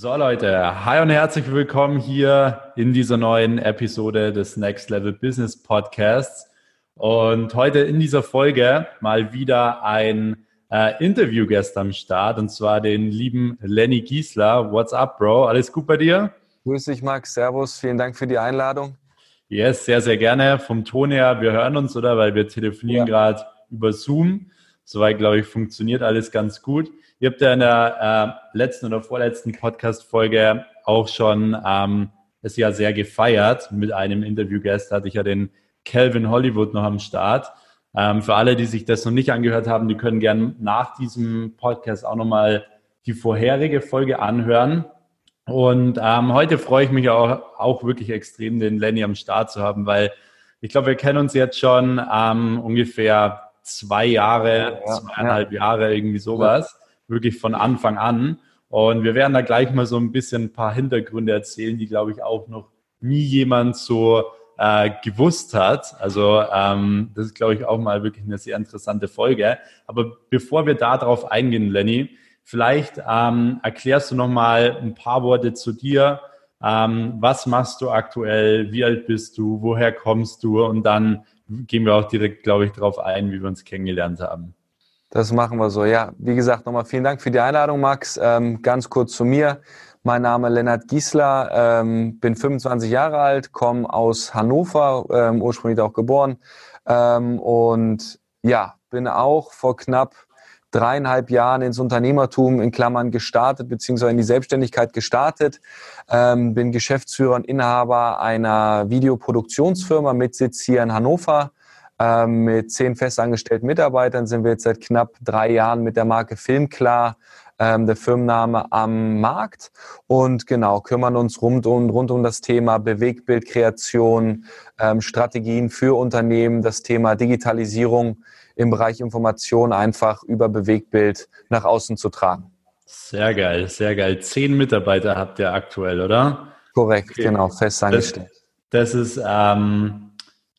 So Leute, hi und herzlich willkommen hier in dieser neuen Episode des Next Level Business Podcasts. Und heute in dieser Folge mal wieder ein äh, Interviewgast am Start und zwar den lieben Lenny Giesler. What's up, Bro? Alles gut bei dir? Grüß dich, Max. Servus. Vielen Dank für die Einladung. Yes, sehr, sehr gerne. Vom Ton her, wir hören uns, oder? Weil wir telefonieren ja. gerade über Zoom. Soweit, glaube ich, funktioniert alles ganz gut. Ihr habt ja in der äh, letzten oder vorletzten Podcast-Folge auch schon ähm, es ja sehr gefeiert. Mit einem Interviewgast hatte ich ja den Calvin Hollywood noch am Start. Ähm, für alle, die sich das noch nicht angehört haben, die können gerne nach diesem Podcast auch nochmal die vorherige Folge anhören. Und ähm, heute freue ich mich auch, auch wirklich extrem, den Lenny am Start zu haben, weil ich glaube, wir kennen uns jetzt schon ähm, ungefähr zwei Jahre, ja, zweieinhalb ja. Jahre, irgendwie sowas wirklich von Anfang an. Und wir werden da gleich mal so ein bisschen ein paar Hintergründe erzählen, die, glaube ich, auch noch nie jemand so äh, gewusst hat. Also ähm, das ist, glaube ich, auch mal wirklich eine sehr interessante Folge. Aber bevor wir da drauf eingehen, Lenny, vielleicht ähm, erklärst du noch mal ein paar Worte zu dir. Ähm, was machst du aktuell? Wie alt bist du? Woher kommst du? Und dann gehen wir auch direkt, glaube ich, darauf ein, wie wir uns kennengelernt haben. Das machen wir so. Ja, wie gesagt, nochmal vielen Dank für die Einladung, Max. Ähm, ganz kurz zu mir. Mein Name Lennart Giesler, ähm, bin 25 Jahre alt, komme aus Hannover, ähm, ursprünglich auch geboren. Ähm, und ja, bin auch vor knapp dreieinhalb Jahren ins Unternehmertum in Klammern gestartet, beziehungsweise in die Selbstständigkeit gestartet. Ähm, bin Geschäftsführer und Inhaber einer Videoproduktionsfirma mit Sitz hier in Hannover. Ähm, mit zehn festangestellten Mitarbeitern sind wir jetzt seit knapp drei Jahren mit der Marke Filmklar, ähm, der Firmenname, am Markt und genau kümmern uns rund um, rund um das Thema Bewegtbildkreation, ähm, Strategien für Unternehmen, das Thema Digitalisierung im Bereich Information einfach über Bewegtbild nach außen zu tragen. Sehr geil, sehr geil. Zehn Mitarbeiter habt ihr aktuell, oder? Korrekt, okay. genau, festangestellt. Das, das ist ähm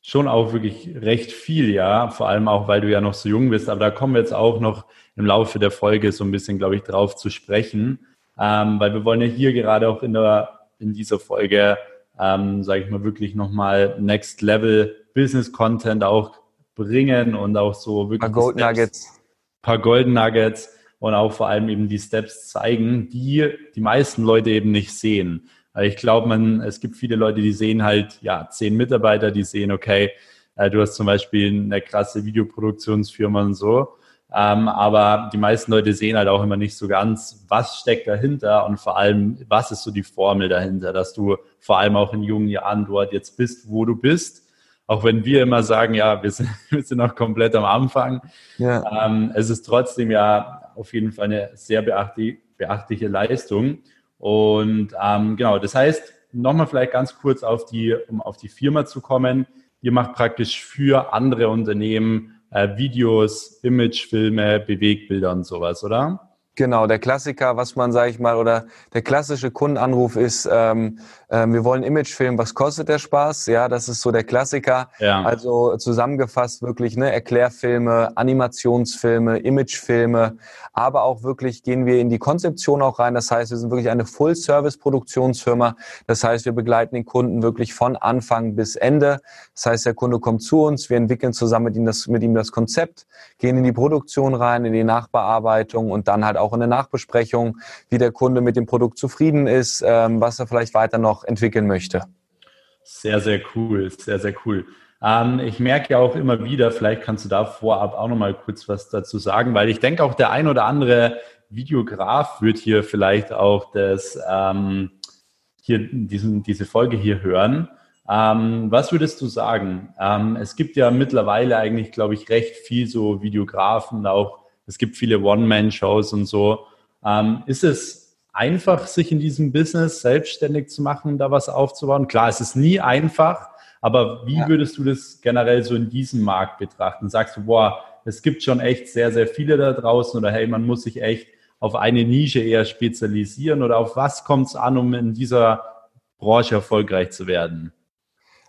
schon auch wirklich recht viel, ja. Vor allem auch, weil du ja noch so jung bist. Aber da kommen wir jetzt auch noch im Laufe der Folge so ein bisschen, glaube ich, drauf zu sprechen. Ähm, weil wir wollen ja hier gerade auch in, der, in dieser Folge, ähm, sage ich mal, wirklich nochmal Next Level Business Content auch bringen und auch so wirklich. Ein paar Gold Nuggets. paar Golden Nuggets und auch vor allem eben die Steps zeigen, die die meisten Leute eben nicht sehen. Ich glaube, man, es gibt viele Leute, die sehen halt, ja, zehn Mitarbeiter, die sehen, okay, äh, du hast zum Beispiel eine krasse Videoproduktionsfirma und so. Ähm, aber die meisten Leute sehen halt auch immer nicht so ganz, was steckt dahinter und vor allem, was ist so die Formel dahinter, dass du vor allem auch in jungen Jahren dort jetzt bist, wo du bist. Auch wenn wir immer sagen, ja, wir sind, wir sind noch komplett am Anfang. Ja. Ähm, es ist trotzdem ja auf jeden Fall eine sehr beachtliche Leistung. Und ähm, genau, das heißt, nochmal vielleicht ganz kurz auf die, um auf die Firma zu kommen. Ihr macht praktisch für andere Unternehmen äh, Videos, Imagefilme, Bewegbilder und sowas, oder? Genau, der Klassiker, was man, sage ich mal, oder der klassische Kundenanruf ist, ähm, äh, wir wollen Imagefilm, was kostet der Spaß? Ja, das ist so der Klassiker. Ja. Also zusammengefasst wirklich ne, Erklärfilme, Animationsfilme, Imagefilme, aber auch wirklich gehen wir in die Konzeption auch rein. Das heißt, wir sind wirklich eine Full-Service-Produktionsfirma. Das heißt, wir begleiten den Kunden wirklich von Anfang bis Ende. Das heißt, der Kunde kommt zu uns, wir entwickeln zusammen mit ihm das, mit ihm das Konzept, gehen in die Produktion rein, in die Nachbearbeitung und dann halt auch in der Nachbesprechung, wie der Kunde mit dem Produkt zufrieden ist, ähm, was er vielleicht weiter noch entwickeln möchte. Sehr, sehr cool, sehr, sehr cool. Ähm, ich merke ja auch immer wieder, vielleicht kannst du da vorab auch noch mal kurz was dazu sagen, weil ich denke auch der ein oder andere Videograf wird hier vielleicht auch das, ähm, hier diesen, diese Folge hier hören. Ähm, was würdest du sagen? Ähm, es gibt ja mittlerweile eigentlich, glaube ich, recht viel so Videografen, auch es gibt viele One-Man-Shows und so. Ähm, ist es einfach, sich in diesem Business selbstständig zu machen, da was aufzubauen? Klar, es ist nie einfach, aber wie ja. würdest du das generell so in diesem Markt betrachten? Sagst du, boah, es gibt schon echt sehr, sehr viele da draußen oder hey, man muss sich echt auf eine Nische eher spezialisieren oder auf was kommt es an, um in dieser Branche erfolgreich zu werden?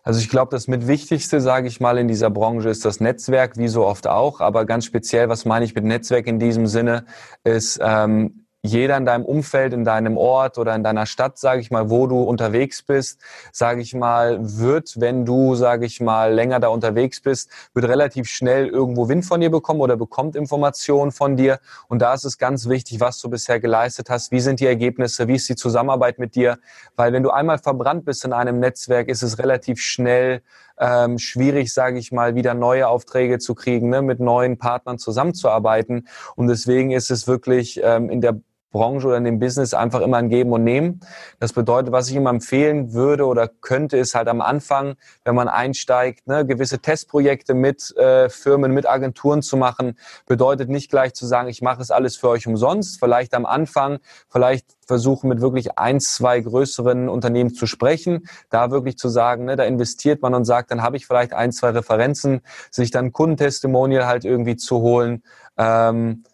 Also ich glaube, das mit Wichtigste, sage ich mal, in dieser Branche ist das Netzwerk, wie so oft auch. Aber ganz speziell, was meine ich mit Netzwerk in diesem Sinne, ist, ähm, jeder in deinem Umfeld, in deinem Ort oder in deiner Stadt, sage ich mal, wo du unterwegs bist, sage ich mal, wird, wenn du, sage ich mal, länger da unterwegs bist, wird relativ schnell irgendwo Wind von dir bekommen oder bekommt Informationen von dir. Und da ist es ganz wichtig, was du bisher geleistet hast. Wie sind die Ergebnisse? Wie ist die Zusammenarbeit mit dir? Weil wenn du einmal verbrannt bist in einem Netzwerk, ist es relativ schnell ähm, schwierig, sage ich mal, wieder neue Aufträge zu kriegen, ne, mit neuen Partnern zusammenzuarbeiten. Und deswegen ist es wirklich ähm, in der Branche oder in dem Business einfach immer ein Geben und Nehmen. Das bedeutet, was ich ihm empfehlen würde oder könnte, ist halt am Anfang, wenn man einsteigt, ne, gewisse Testprojekte mit äh, Firmen, mit Agenturen zu machen. Bedeutet nicht gleich zu sagen, ich mache es alles für euch umsonst. Vielleicht am Anfang, vielleicht versuchen mit wirklich ein, zwei größeren Unternehmen zu sprechen, da wirklich zu sagen, ne, da investiert man und sagt, dann habe ich vielleicht ein, zwei Referenzen, sich dann Kundentestimonial halt irgendwie zu holen. Ähm,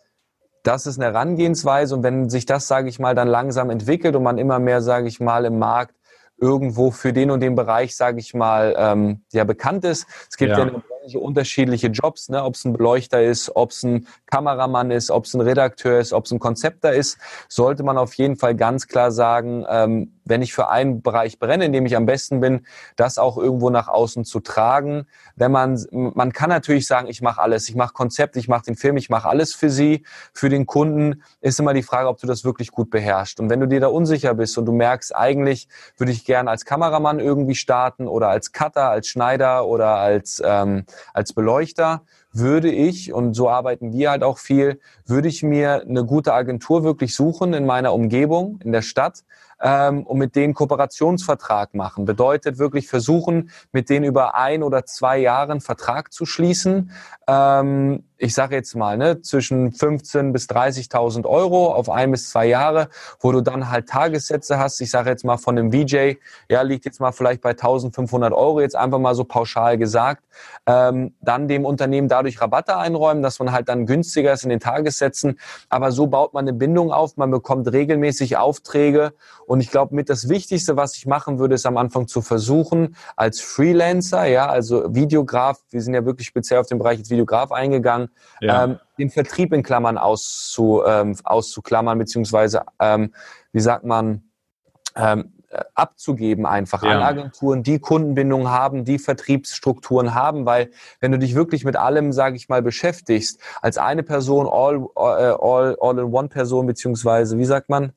das ist eine Herangehensweise und wenn sich das, sage ich mal, dann langsam entwickelt und man immer mehr, sage ich mal, im Markt irgendwo für den und den Bereich, sage ich mal, ähm, ja bekannt ist. Es gibt ja, ja Branche unterschiedliche Jobs, ne? ob es ein Beleuchter ist, ob es ein Kameramann ist, ob es ein Redakteur ist, ob es ein Konzepter ist, sollte man auf jeden Fall ganz klar sagen, ähm, wenn ich für einen Bereich brenne, in dem ich am besten bin, das auch irgendwo nach außen zu tragen. Wenn man, man kann natürlich sagen, ich mache alles, ich mache Konzept, ich mache den Film, ich mache alles für Sie, für den Kunden, ist immer die Frage, ob du das wirklich gut beherrschst. Und wenn du dir da unsicher bist und du merkst, eigentlich würde ich gerne als Kameramann irgendwie starten oder als Cutter, als Schneider oder als, ähm, als Beleuchter, würde ich, und so arbeiten wir halt auch viel, würde ich mir eine gute Agentur wirklich suchen in meiner Umgebung, in der Stadt, ähm, und mit denen Kooperationsvertrag machen. Bedeutet wirklich versuchen, mit denen über ein oder zwei Jahren Vertrag zu schließen. Ähm, ich sage jetzt mal, ne, zwischen 15 bis 30.000 Euro auf ein bis zwei Jahre, wo du dann halt Tagessätze hast. Ich sage jetzt mal von einem VJ, ja, liegt jetzt mal vielleicht bei 1.500 Euro, jetzt einfach mal so pauschal gesagt. Ähm, dann dem Unternehmen dadurch Rabatte einräumen, dass man halt dann günstiger ist in den Tagessätzen. Aber so baut man eine Bindung auf, man bekommt regelmäßig Aufträge. Und ich glaube, mit das Wichtigste, was ich machen würde, ist am Anfang zu versuchen, als Freelancer, ja, also Videograf, wir sind ja wirklich speziell auf den Bereich als Videograf eingegangen, ja. ähm, den Vertrieb in Klammern auszu, ähm, auszuklammern, beziehungsweise, ähm, wie sagt man, ähm, äh, abzugeben einfach ja. an Agenturen, die Kundenbindung haben, die Vertriebsstrukturen haben, weil wenn du dich wirklich mit allem, sage ich mal, beschäftigst, als eine Person, all, all, all, all in one Person, beziehungsweise, wie sagt man,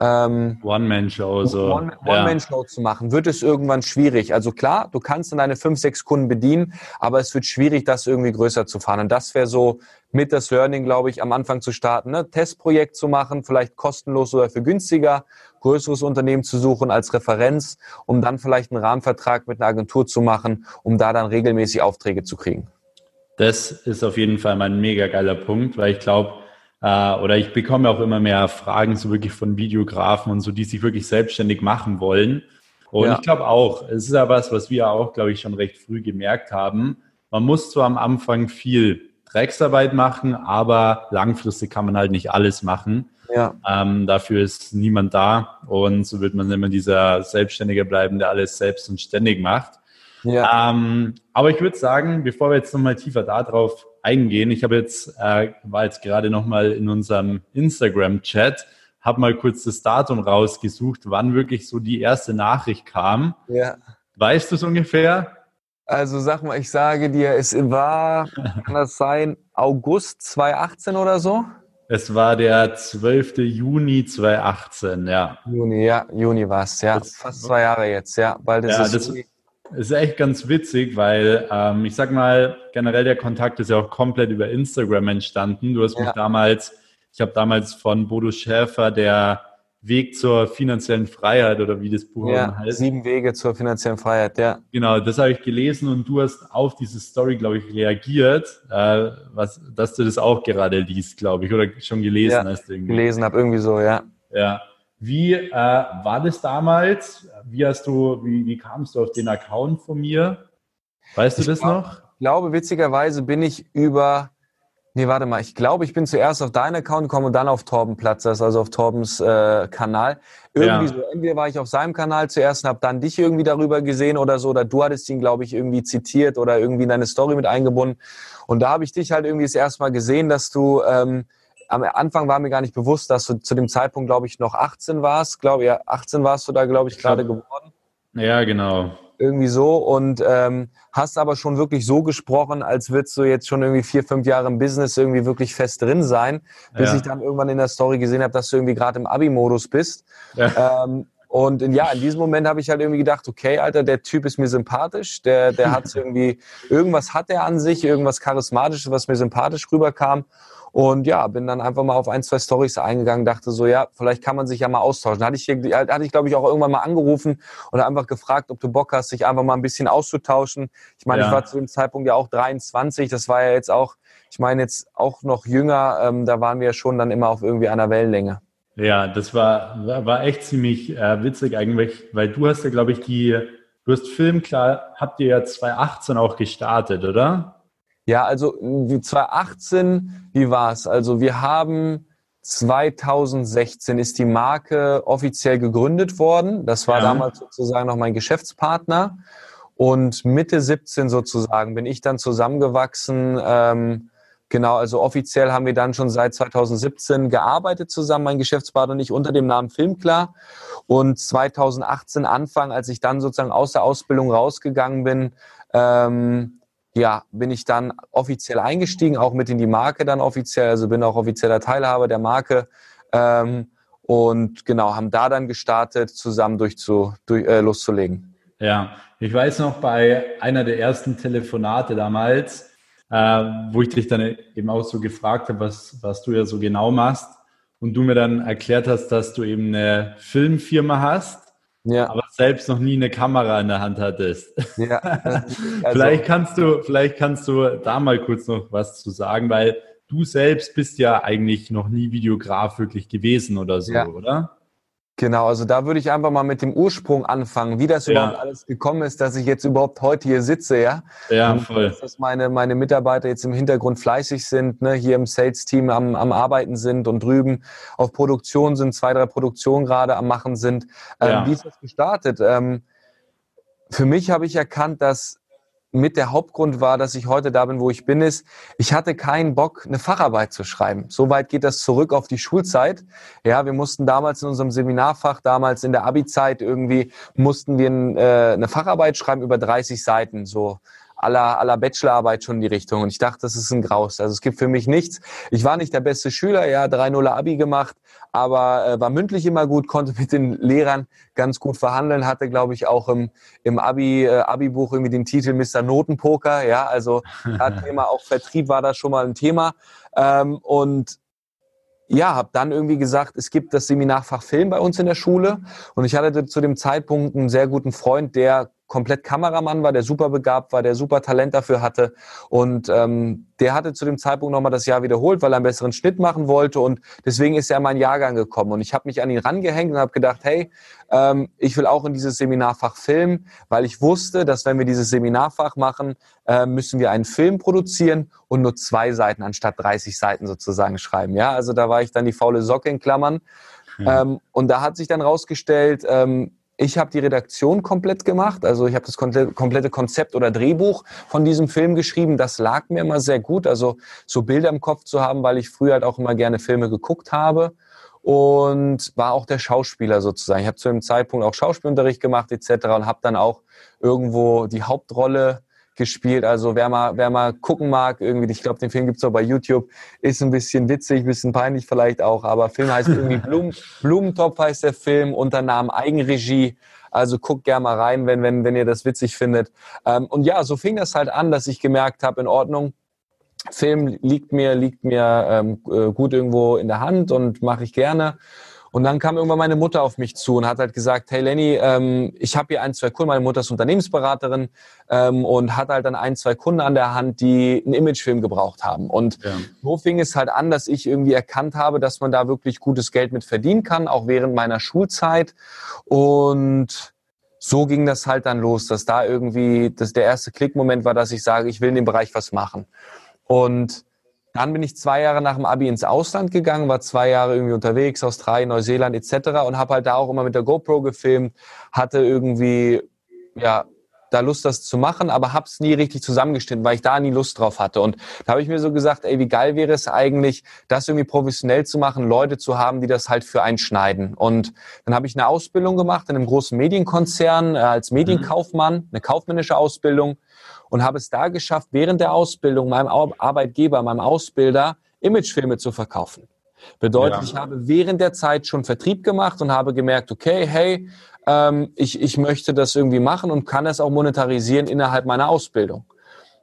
ähm, One-Man-Show so. One-Man-Show ja. zu machen, wird es irgendwann schwierig. Also klar, du kannst dann deine fünf, sechs Kunden bedienen, aber es wird schwierig, das irgendwie größer zu fahren. Und das wäre so mit das Learning, glaube ich, am Anfang zu starten, ne? Testprojekt zu machen, vielleicht kostenlos oder für günstiger, größeres Unternehmen zu suchen als Referenz, um dann vielleicht einen Rahmenvertrag mit einer Agentur zu machen, um da dann regelmäßig Aufträge zu kriegen. Das ist auf jeden Fall mein mega geiler Punkt, weil ich glaube, äh, oder ich bekomme auch immer mehr Fragen so wirklich von Videografen und so, die sich wirklich selbstständig machen wollen. Und ja. ich glaube auch, es ist ja was, was wir auch, glaube ich, schon recht früh gemerkt haben. Man muss zwar am Anfang viel Drecksarbeit machen, aber langfristig kann man halt nicht alles machen. Ja. Ähm, dafür ist niemand da und so wird man immer dieser Selbstständige bleiben, der alles selbst und ständig macht. Ja. Ähm, aber ich würde sagen, bevor wir jetzt nochmal tiefer darauf eingehen, ich habe jetzt, äh, war jetzt gerade nochmal in unserem Instagram-Chat, habe mal kurz das Datum rausgesucht, wann wirklich so die erste Nachricht kam. Ja. Weißt du es ungefähr? Also sag mal, ich sage dir, es war, kann das sein, August 2018 oder so? Es war der 12. Juni 2018, ja. Juni, ja, Juni war es, ja. Das, Fast zwei Jahre jetzt, ja. Bald ist ja, es das, ist echt ganz witzig, weil ähm, ich sag mal, generell der Kontakt ist ja auch komplett über Instagram entstanden. Du hast ja. mich damals, ich habe damals von Bodo Schäfer, der Weg zur finanziellen Freiheit oder wie das Buch ja, heißt. Sieben Wege zur finanziellen Freiheit, ja. Genau, das habe ich gelesen und du hast auf diese Story, glaube ich, reagiert, äh, was, dass du das auch gerade liest, glaube ich, oder schon gelesen ja, hast. Irgendwie. Gelesen habe irgendwie so, ja. Ja. Wie äh, war das damals? Wie hast du, wie, wie kamst du auf den Account von mir? Weißt du ich das glaub, noch? Ich glaube, witzigerweise bin ich über, nee, warte mal, ich glaube, ich bin zuerst auf deinen Account gekommen und dann auf Torben Platz, also auf Torbens äh, Kanal. Irgendwie ja. so, entweder war ich auf seinem Kanal zuerst und habe dann dich irgendwie darüber gesehen oder so, oder du hattest ihn, glaube ich, irgendwie zitiert oder irgendwie in deine Story mit eingebunden. Und da habe ich dich halt irgendwie das erste Mal gesehen, dass du ähm, am Anfang war mir gar nicht bewusst, dass du zu dem Zeitpunkt, glaube ich, noch 18 warst. Glaube ja, 18 warst du da, glaube ich, gerade geworden. Ja, genau. Irgendwie so und ähm, hast aber schon wirklich so gesprochen, als würdest du jetzt schon irgendwie vier, fünf Jahre im Business irgendwie wirklich fest drin sein, bis ja. ich dann irgendwann in der Story gesehen habe, dass du irgendwie gerade im Abi-Modus bist. Ja. Ähm, und ja, in diesem Moment habe ich halt irgendwie gedacht, okay, Alter, der Typ ist mir sympathisch, der, der hat irgendwie, irgendwas hat er an sich, irgendwas Charismatisches, was mir sympathisch rüberkam. Und ja, bin dann einfach mal auf ein, zwei Stories eingegangen, dachte so, ja, vielleicht kann man sich ja mal austauschen. Hatte ich, hatte ich glaube ich, auch irgendwann mal angerufen und einfach gefragt, ob du Bock hast, sich einfach mal ein bisschen auszutauschen. Ich meine, ja. ich war zu dem Zeitpunkt ja auch 23, das war ja jetzt auch, ich meine, jetzt auch noch jünger, ähm, da waren wir ja schon dann immer auf irgendwie einer Wellenlänge. Ja, das war, war echt ziemlich äh, witzig eigentlich, weil du hast ja, glaube ich, die, du hast Film, klar, habt ihr ja 2018 auch gestartet, oder? Ja, also 2018, wie war's? Also wir haben 2016 ist die Marke offiziell gegründet worden. Das war ja. damals sozusagen noch mein Geschäftspartner. Und Mitte 17 sozusagen bin ich dann zusammengewachsen. Ähm, genau, also offiziell haben wir dann schon seit 2017 gearbeitet zusammen, mein Geschäftspartner und ich, unter dem Namen Filmklar. Und 2018 Anfang, als ich dann sozusagen aus der Ausbildung rausgegangen bin, ähm, ja, bin ich dann offiziell eingestiegen, auch mit in die Marke dann offiziell, also bin auch offizieller Teilhaber der Marke. Ähm, und genau, haben da dann gestartet, zusammen durchzu, durch, äh, loszulegen. Ja, ich weiß noch bei einer der ersten Telefonate damals, äh, wo ich dich dann eben auch so gefragt habe, was, was du ja so genau machst. Und du mir dann erklärt hast, dass du eben eine Filmfirma hast ja. aber selbst noch nie eine Kamera in der Hand hattest. Ja. Also, vielleicht kannst du, vielleicht kannst du da mal kurz noch was zu sagen, weil du selbst bist ja eigentlich noch nie Videograf wirklich gewesen oder so, ja. oder? Genau, also da würde ich einfach mal mit dem Ursprung anfangen, wie das ja. überhaupt alles gekommen ist, dass ich jetzt überhaupt heute hier sitze, ja. Ja, und voll. Dass meine, meine Mitarbeiter jetzt im Hintergrund fleißig sind, ne, hier im Sales-Team am, am Arbeiten sind und drüben auf Produktion sind, zwei, drei Produktionen gerade am Machen sind. Ähm, ja. Wie ist das gestartet? Ähm, für mich habe ich erkannt, dass mit der Hauptgrund war, dass ich heute da bin, wo ich bin, ist, ich hatte keinen Bock, eine Facharbeit zu schreiben. Soweit geht das zurück auf die Schulzeit. Ja, wir mussten damals in unserem Seminarfach, damals in der Abi-Zeit irgendwie, mussten wir äh, eine Facharbeit schreiben über 30 Seiten, so aller, aller Bachelorarbeit schon in die Richtung. Und ich dachte, das ist ein Graus. Also es gibt für mich nichts. Ich war nicht der beste Schüler, ja, 3-0 Abi gemacht, aber äh, war mündlich immer gut, konnte mit den Lehrern ganz gut verhandeln, hatte, glaube ich, auch im, im Abi, äh, Abi-Buch irgendwie den Titel Mr. Notenpoker, ja, also hat Thema auch Vertrieb war da schon mal ein Thema. Ähm, und ja, habe dann irgendwie gesagt, es gibt das Seminarfach Film bei uns in der Schule und ich hatte zu dem Zeitpunkt einen sehr guten Freund, der komplett Kameramann war, der super begabt war, der super Talent dafür hatte. Und ähm, der hatte zu dem Zeitpunkt nochmal das Jahr wiederholt, weil er einen besseren Schnitt machen wollte. Und deswegen ist er in meinen Jahrgang gekommen. Und ich habe mich an ihn rangehängt und habe gedacht, hey, ähm, ich will auch in dieses Seminarfach filmen, weil ich wusste, dass wenn wir dieses Seminarfach machen, äh, müssen wir einen Film produzieren und nur zwei Seiten anstatt 30 Seiten sozusagen schreiben. Ja, also da war ich dann die faule Socke in Klammern. Ja. Ähm, und da hat sich dann rausgestellt, ähm, ich habe die Redaktion komplett gemacht, also ich habe das komplette Konzept oder Drehbuch von diesem Film geschrieben. Das lag mir immer sehr gut, also so Bilder im Kopf zu haben, weil ich früher halt auch immer gerne Filme geguckt habe und war auch der Schauspieler sozusagen. Ich habe zu dem Zeitpunkt auch Schauspielunterricht gemacht etc. und habe dann auch irgendwo die Hauptrolle gespielt. Also wer mal, wer mal gucken mag, irgendwie, ich glaube, den Film gibt's auch bei YouTube, ist ein bisschen witzig, ein bisschen peinlich vielleicht auch, aber Film heißt irgendwie Blumen, Blumentopf heißt der Film, unter Namen Eigenregie. Also guckt gerne mal rein, wenn, wenn, wenn ihr das witzig findet. Ähm, und ja, so fing das halt an, dass ich gemerkt habe, in Ordnung, Film liegt mir, liegt mir ähm, äh, gut irgendwo in der Hand und mache ich gerne. Und dann kam irgendwann meine Mutter auf mich zu und hat halt gesagt, hey Lenny, ähm, ich habe hier ein, zwei Kunden, meine Mutter ist Unternehmensberaterin ähm, und hat halt dann ein, zwei Kunden an der Hand, die einen Imagefilm gebraucht haben. Und ja. so fing es halt an, dass ich irgendwie erkannt habe, dass man da wirklich gutes Geld mit verdienen kann, auch während meiner Schulzeit. Und so ging das halt dann los, dass da irgendwie, dass der erste Klickmoment war, dass ich sage, ich will in dem Bereich was machen. Und dann bin ich zwei Jahre nach dem Abi ins Ausland gegangen, war zwei Jahre irgendwie unterwegs, Australien, Neuseeland etc. und habe halt da auch immer mit der GoPro gefilmt, hatte irgendwie ja da Lust, das zu machen, aber habe es nie richtig zusammengestimmt, weil ich da nie Lust drauf hatte. Und da habe ich mir so gesagt, ey, wie geil wäre es eigentlich, das irgendwie professionell zu machen, Leute zu haben, die das halt für einen schneiden. Und dann habe ich eine Ausbildung gemacht in einem großen Medienkonzern äh, als Medienkaufmann, eine kaufmännische Ausbildung und habe es da geschafft, während der Ausbildung meinem Arbeitgeber, meinem Ausbilder, Imagefilme zu verkaufen. Bedeutet, ja. ich habe während der Zeit schon Vertrieb gemacht und habe gemerkt, okay, hey, ähm, ich, ich möchte das irgendwie machen und kann es auch monetarisieren innerhalb meiner Ausbildung.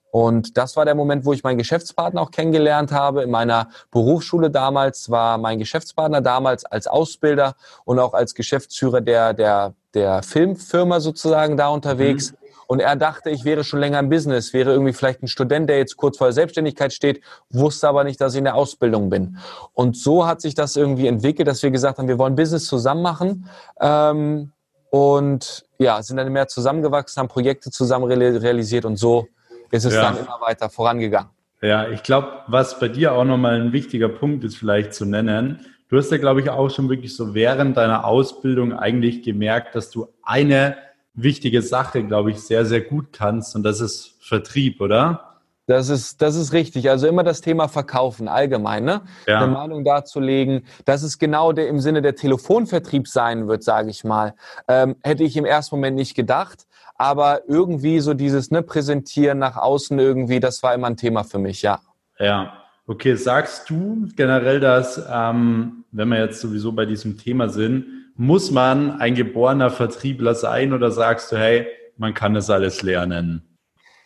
Und das war der Moment, wo ich meinen Geschäftspartner auch kennengelernt habe. In meiner Berufsschule damals war mein Geschäftspartner damals als Ausbilder und auch als Geschäftsführer der, der, der Filmfirma sozusagen da unterwegs. Mhm. Und er dachte, ich wäre schon länger im Business, wäre irgendwie vielleicht ein Student, der jetzt kurz vor der Selbstständigkeit steht, wusste aber nicht, dass ich in der Ausbildung bin. Und so hat sich das irgendwie entwickelt, dass wir gesagt haben, wir wollen Business zusammen machen. Ähm, und ja, sind dann mehr zusammengewachsen, haben Projekte zusammen realisiert und so ist es ja. dann immer weiter vorangegangen. Ja, ich glaube, was bei dir auch nochmal ein wichtiger Punkt ist, vielleicht zu nennen, du hast ja, glaube ich, auch schon wirklich so während deiner Ausbildung eigentlich gemerkt, dass du eine wichtige Sache, glaube ich, sehr, sehr gut kannst und das ist Vertrieb, oder? Das ist, das ist richtig. Also immer das Thema Verkaufen allgemein, ne? Ja. Eine Meinung darzulegen, dass es genau der, im Sinne der Telefonvertrieb sein wird, sage ich mal, ähm, hätte ich im ersten Moment nicht gedacht. Aber irgendwie so dieses ne, Präsentieren nach außen irgendwie, das war immer ein Thema für mich, ja. Ja, okay. Sagst du generell, dass, ähm, wenn wir jetzt sowieso bei diesem Thema sind, muss man ein geborener Vertriebler sein oder sagst du, hey, man kann das alles lernen?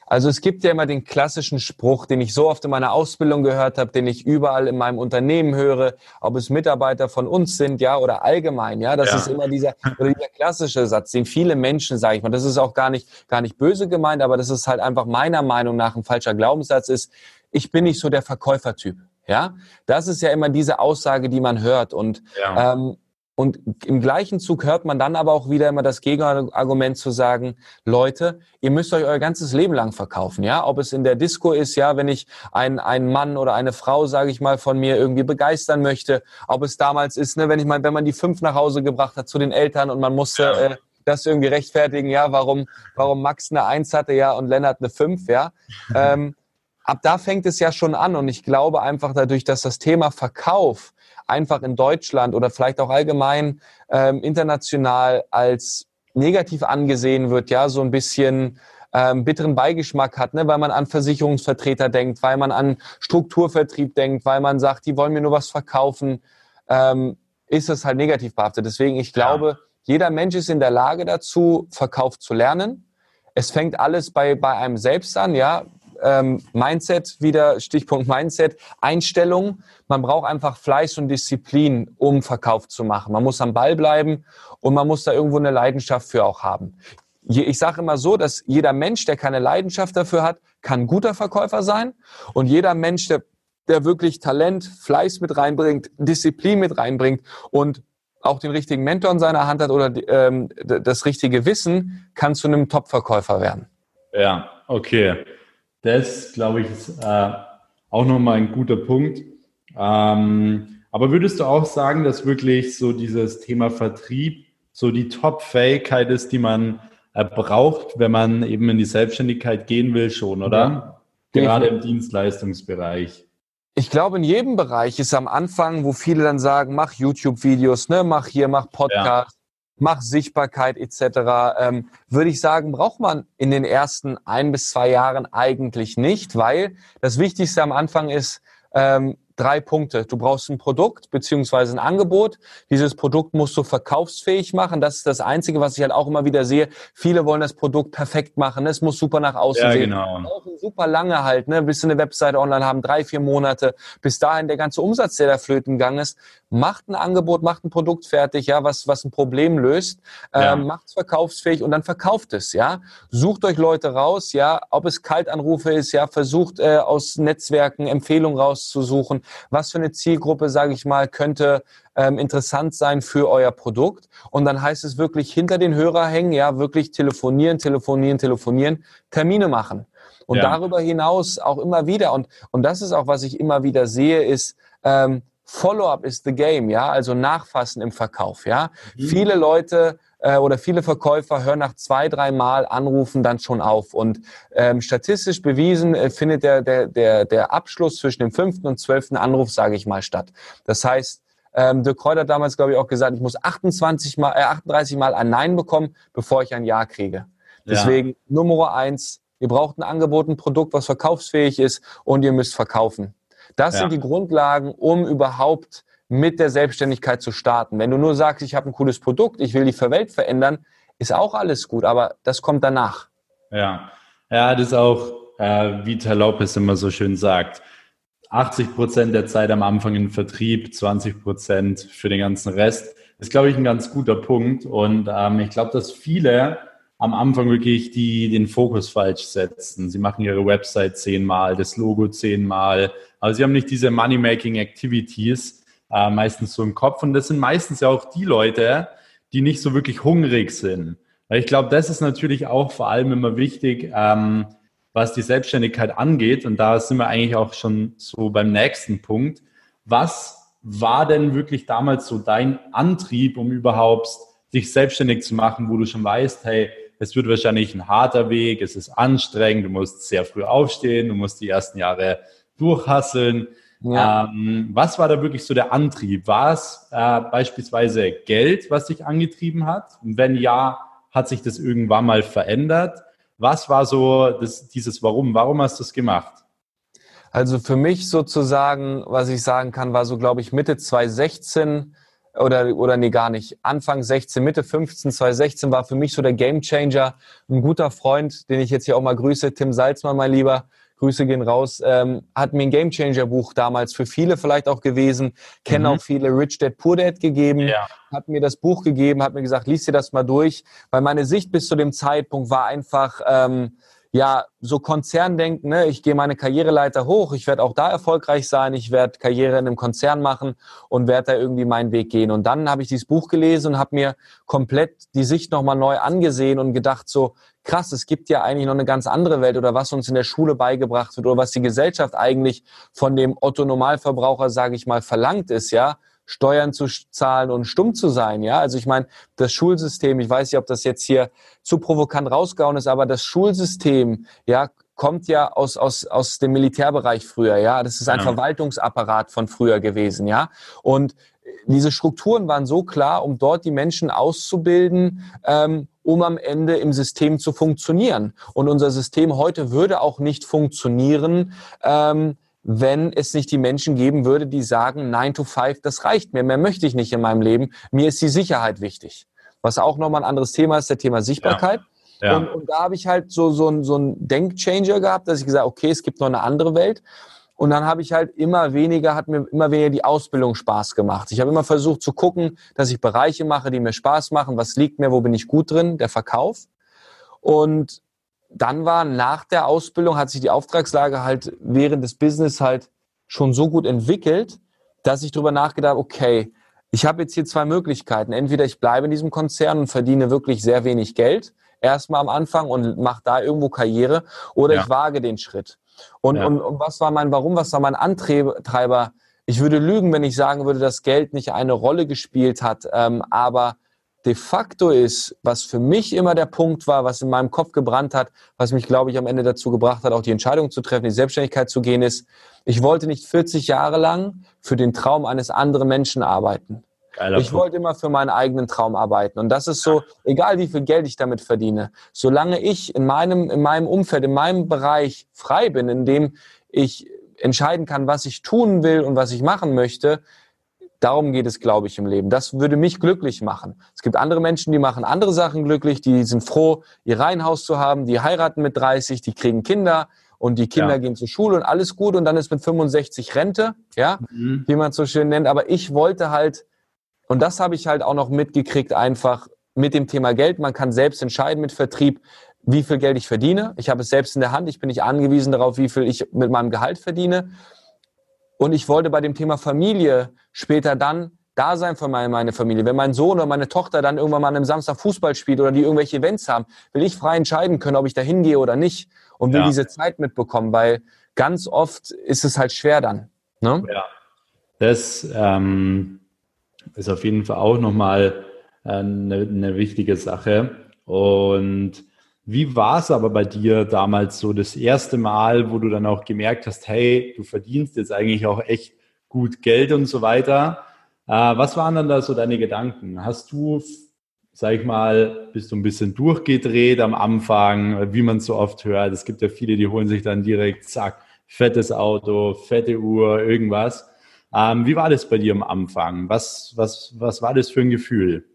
Also es gibt ja immer den klassischen Spruch, den ich so oft in meiner Ausbildung gehört habe, den ich überall in meinem Unternehmen höre, ob es Mitarbeiter von uns sind, ja, oder allgemein, ja. Das ja. ist immer dieser, oder dieser klassische Satz, den viele Menschen, sage ich mal, das ist auch gar nicht, gar nicht böse gemeint, aber das ist halt einfach meiner Meinung nach ein falscher Glaubenssatz ist, ich bin nicht so der Verkäufertyp. Ja, das ist ja immer diese Aussage, die man hört. Und ja. ähm, und im gleichen Zug hört man dann aber auch wieder immer das Gegenargument zu sagen, Leute, ihr müsst euch euer ganzes Leben lang verkaufen, ja? Ob es in der Disco ist, ja, wenn ich einen, einen Mann oder eine Frau, sage ich mal, von mir irgendwie begeistern möchte, ob es damals ist, ne, wenn ich mal, wenn man die fünf nach Hause gebracht hat zu den Eltern und man musste äh, das irgendwie rechtfertigen, ja, warum, warum Max eine Eins hatte, ja, und Lennart eine Fünf, ja. Ähm, ab da fängt es ja schon an und ich glaube einfach dadurch, dass das Thema Verkauf einfach in Deutschland oder vielleicht auch allgemein ähm, international als negativ angesehen wird, ja, so ein bisschen ähm, bitteren Beigeschmack hat, ne, weil man an Versicherungsvertreter denkt, weil man an Strukturvertrieb denkt, weil man sagt, die wollen mir nur was verkaufen, ähm, ist es halt negativ behaftet. Deswegen, ich glaube, ja. jeder Mensch ist in der Lage dazu, Verkauf zu lernen. Es fängt alles bei, bei einem selbst an, ja ähm, Mindset, wieder Stichpunkt Mindset, Einstellung. Man braucht einfach Fleiß und Disziplin, um Verkauf zu machen. Man muss am Ball bleiben und man muss da irgendwo eine Leidenschaft für auch haben. Ich sage immer so, dass jeder Mensch, der keine Leidenschaft dafür hat, kann guter Verkäufer sein. Und jeder Mensch, der, der wirklich Talent, Fleiß mit reinbringt, Disziplin mit reinbringt und auch den richtigen Mentor in seiner Hand hat oder ähm, das richtige Wissen, kann zu einem Top-Verkäufer werden. Ja, okay. Das, glaube ich, ist äh, auch nochmal ein guter Punkt. Ähm, aber würdest du auch sagen, dass wirklich so dieses Thema Vertrieb so die Top-Fähigkeit ist, die man äh, braucht, wenn man eben in die Selbstständigkeit gehen will, schon, oder? Ja, Gerade im Dienstleistungsbereich. Ich glaube, in jedem Bereich ist am Anfang, wo viele dann sagen, mach YouTube-Videos, ne, mach hier, mach Podcast, mach Sichtbarkeit etc., ähm, würde ich sagen, braucht man in den ersten ein bis zwei Jahren eigentlich nicht, weil das Wichtigste am Anfang ist, ähm, drei Punkte. Du brauchst ein Produkt beziehungsweise ein Angebot. Dieses Produkt musst du verkaufsfähig machen. Das ist das Einzige, was ich halt auch immer wieder sehe. Viele wollen das Produkt perfekt machen. Es muss super nach außen ja, sehen. Genau. Brauchen super lange halt, ne, bis sie eine Webseite online haben, drei, vier Monate. Bis dahin der ganze Umsatz, der da flöten gegangen ist. Macht ein Angebot, macht ein Produkt fertig, ja, was, was ein Problem löst. Ja. Ähm, macht es verkaufsfähig und dann verkauft es, ja. Sucht euch Leute raus, ja, ob es Kaltanrufe ist, ja, versucht äh, aus Netzwerken Empfehlungen rauszusuchen was für eine Zielgruppe, sage ich mal, könnte ähm, interessant sein für euer Produkt. Und dann heißt es wirklich hinter den Hörer hängen, ja, wirklich telefonieren, telefonieren, telefonieren, Termine machen. Und ja. darüber hinaus auch immer wieder, und, und das ist auch, was ich immer wieder sehe, ist, ähm, Follow-up is the game, ja, also Nachfassen im Verkauf, ja. Mhm. Viele Leute äh, oder viele Verkäufer hören nach zwei, drei Mal Anrufen dann schon auf. Und ähm, statistisch bewiesen äh, findet der, der, der, der Abschluss zwischen dem fünften und zwölften Anruf, sage ich mal, statt. Das heißt, ähm, Dirk Kräuter hat damals, glaube ich, auch gesagt, ich muss 28 mal, äh, 38 Mal ein Nein bekommen, bevor ich ein Ja kriege. Deswegen ja. Nummer eins, ihr braucht ein Angebot, ein Produkt, was verkaufsfähig ist und ihr müsst verkaufen. Das ja. sind die Grundlagen, um überhaupt mit der Selbstständigkeit zu starten. Wenn du nur sagst, ich habe ein cooles Produkt, ich will die Welt verändern, ist auch alles gut, aber das kommt danach. Ja, ja, das ist auch, äh, wie Tal Lopez immer so schön sagt, 80 Prozent der Zeit am Anfang in Vertrieb, 20 Prozent für den ganzen Rest. Das ist, glaube ich, ein ganz guter Punkt. Und ähm, ich glaube, dass viele am Anfang wirklich die, den Fokus falsch setzen. Sie machen ihre Website zehnmal, das Logo zehnmal, aber sie haben nicht diese Money-Making-Activities, äh, meistens so im Kopf. Und das sind meistens ja auch die Leute, die nicht so wirklich hungrig sind. Weil ich glaube, das ist natürlich auch vor allem immer wichtig, ähm, was die Selbstständigkeit angeht. Und da sind wir eigentlich auch schon so beim nächsten Punkt. Was war denn wirklich damals so dein Antrieb, um überhaupt dich selbstständig zu machen, wo du schon weißt, hey, es wird wahrscheinlich ein harter Weg, es ist anstrengend, du musst sehr früh aufstehen, du musst die ersten Jahre durchhasseln. Ja. Ähm, was war da wirklich so der Antrieb? War es äh, beispielsweise Geld, was dich angetrieben hat? Und wenn ja, hat sich das irgendwann mal verändert? Was war so das, dieses Warum? Warum hast du es gemacht? Also für mich sozusagen, was ich sagen kann, war so, glaube ich, Mitte 2016 oder, oder nee, gar nicht. Anfang 16, Mitte 15, 2016 war für mich so der Gamechanger. Ein guter Freund, den ich jetzt hier auch mal grüße, Tim Salzmann, mein Lieber, Grüße gehen raus, ähm, hat mir ein Gamechanger Buch damals für viele vielleicht auch gewesen, kennen mhm. auch viele Rich Dad Poor Dad gegeben, ja. hat mir das Buch gegeben, hat mir gesagt, lies dir das mal durch, weil meine Sicht bis zu dem Zeitpunkt war einfach, ähm, ja, so Konzerndenken, ne? ich gehe meine Karriereleiter hoch, ich werde auch da erfolgreich sein, ich werde Karriere in einem Konzern machen und werde da irgendwie meinen Weg gehen. Und dann habe ich dieses Buch gelesen und habe mir komplett die Sicht nochmal neu angesehen und gedacht so, krass, es gibt ja eigentlich noch eine ganz andere Welt oder was uns in der Schule beigebracht wird oder was die Gesellschaft eigentlich von dem Otto Normalverbraucher, sage ich mal, verlangt ist, ja. Steuern zu zahlen und stumm zu sein. Ja, also ich meine, das Schulsystem, ich weiß nicht, ob das jetzt hier zu provokant rausgehauen ist, aber das Schulsystem, ja, kommt ja aus, aus, aus dem Militärbereich früher, ja. Das ist ein ja. Verwaltungsapparat von früher gewesen, ja. Und diese Strukturen waren so klar, um dort die Menschen auszubilden, ähm, um am Ende im System zu funktionieren. Und unser System heute würde auch nicht funktionieren, ähm, wenn es nicht die Menschen geben würde, die sagen, 9 to 5, das reicht mir, mehr möchte ich nicht in meinem Leben, mir ist die Sicherheit wichtig. Was auch nochmal ein anderes Thema ist, der Thema Sichtbarkeit. Ja. Ja. Und, und, da habe ich halt so, so, ein, so ein Denkchanger gehabt, dass ich gesagt okay, es gibt noch eine andere Welt. Und dann habe ich halt immer weniger, hat mir immer weniger die Ausbildung Spaß gemacht. Ich habe immer versucht zu gucken, dass ich Bereiche mache, die mir Spaß machen. Was liegt mir, wo bin ich gut drin? Der Verkauf. Und dann war nach der Ausbildung, hat sich die Auftragslage halt während des Business halt schon so gut entwickelt, dass ich darüber nachgedacht okay, ich habe jetzt hier zwei Möglichkeiten. Entweder ich bleibe in diesem Konzern und verdiene wirklich sehr wenig Geld, erstmal am Anfang und mache da irgendwo Karriere, oder ja. ich wage den Schritt. Und, ja. und, und was war mein Warum, was war mein Antreiber? Ich würde lügen, wenn ich sagen würde, dass Geld nicht eine Rolle gespielt hat, ähm, aber de facto ist, was für mich immer der Punkt war, was in meinem Kopf gebrannt hat, was mich, glaube ich, am Ende dazu gebracht hat, auch die Entscheidung zu treffen, in die Selbstständigkeit zu gehen, ist, ich wollte nicht 40 Jahre lang für den Traum eines anderen Menschen arbeiten. Geiler ich Punkt. wollte immer für meinen eigenen Traum arbeiten. Und das ist so, egal wie viel Geld ich damit verdiene, solange ich in meinem, in meinem Umfeld, in meinem Bereich frei bin, in dem ich entscheiden kann, was ich tun will und was ich machen möchte, Darum geht es, glaube ich, im Leben. Das würde mich glücklich machen. Es gibt andere Menschen, die machen andere Sachen glücklich, die sind froh, ihr Reihenhaus zu haben, die heiraten mit 30, die kriegen Kinder und die Kinder ja. gehen zur Schule und alles gut und dann ist mit 65 Rente, ja, mhm. wie man es so schön nennt. Aber ich wollte halt, und das habe ich halt auch noch mitgekriegt, einfach mit dem Thema Geld. Man kann selbst entscheiden mit Vertrieb, wie viel Geld ich verdiene. Ich habe es selbst in der Hand. Ich bin nicht angewiesen darauf, wie viel ich mit meinem Gehalt verdiene. Und ich wollte bei dem Thema Familie später dann da sein für meine, meine Familie. Wenn mein Sohn oder meine Tochter dann irgendwann mal an einem Samstag Fußball spielt oder die irgendwelche Events haben, will ich frei entscheiden können, ob ich da hingehe oder nicht und will ja. diese Zeit mitbekommen, weil ganz oft ist es halt schwer dann. Ne? Ja, das ähm, ist auf jeden Fall auch nochmal eine, eine wichtige Sache. Und wie war es aber bei dir damals so das erste Mal, wo du dann auch gemerkt hast, hey, du verdienst jetzt eigentlich auch echt gut Geld und so weiter? Äh, was waren dann da so deine Gedanken? Hast du, sag ich mal, bist du ein bisschen durchgedreht am Anfang, wie man so oft hört? Es gibt ja viele, die holen sich dann direkt, zack, fettes Auto, fette Uhr, irgendwas. Ähm, wie war das bei dir am Anfang? Was, was, was war das für ein Gefühl?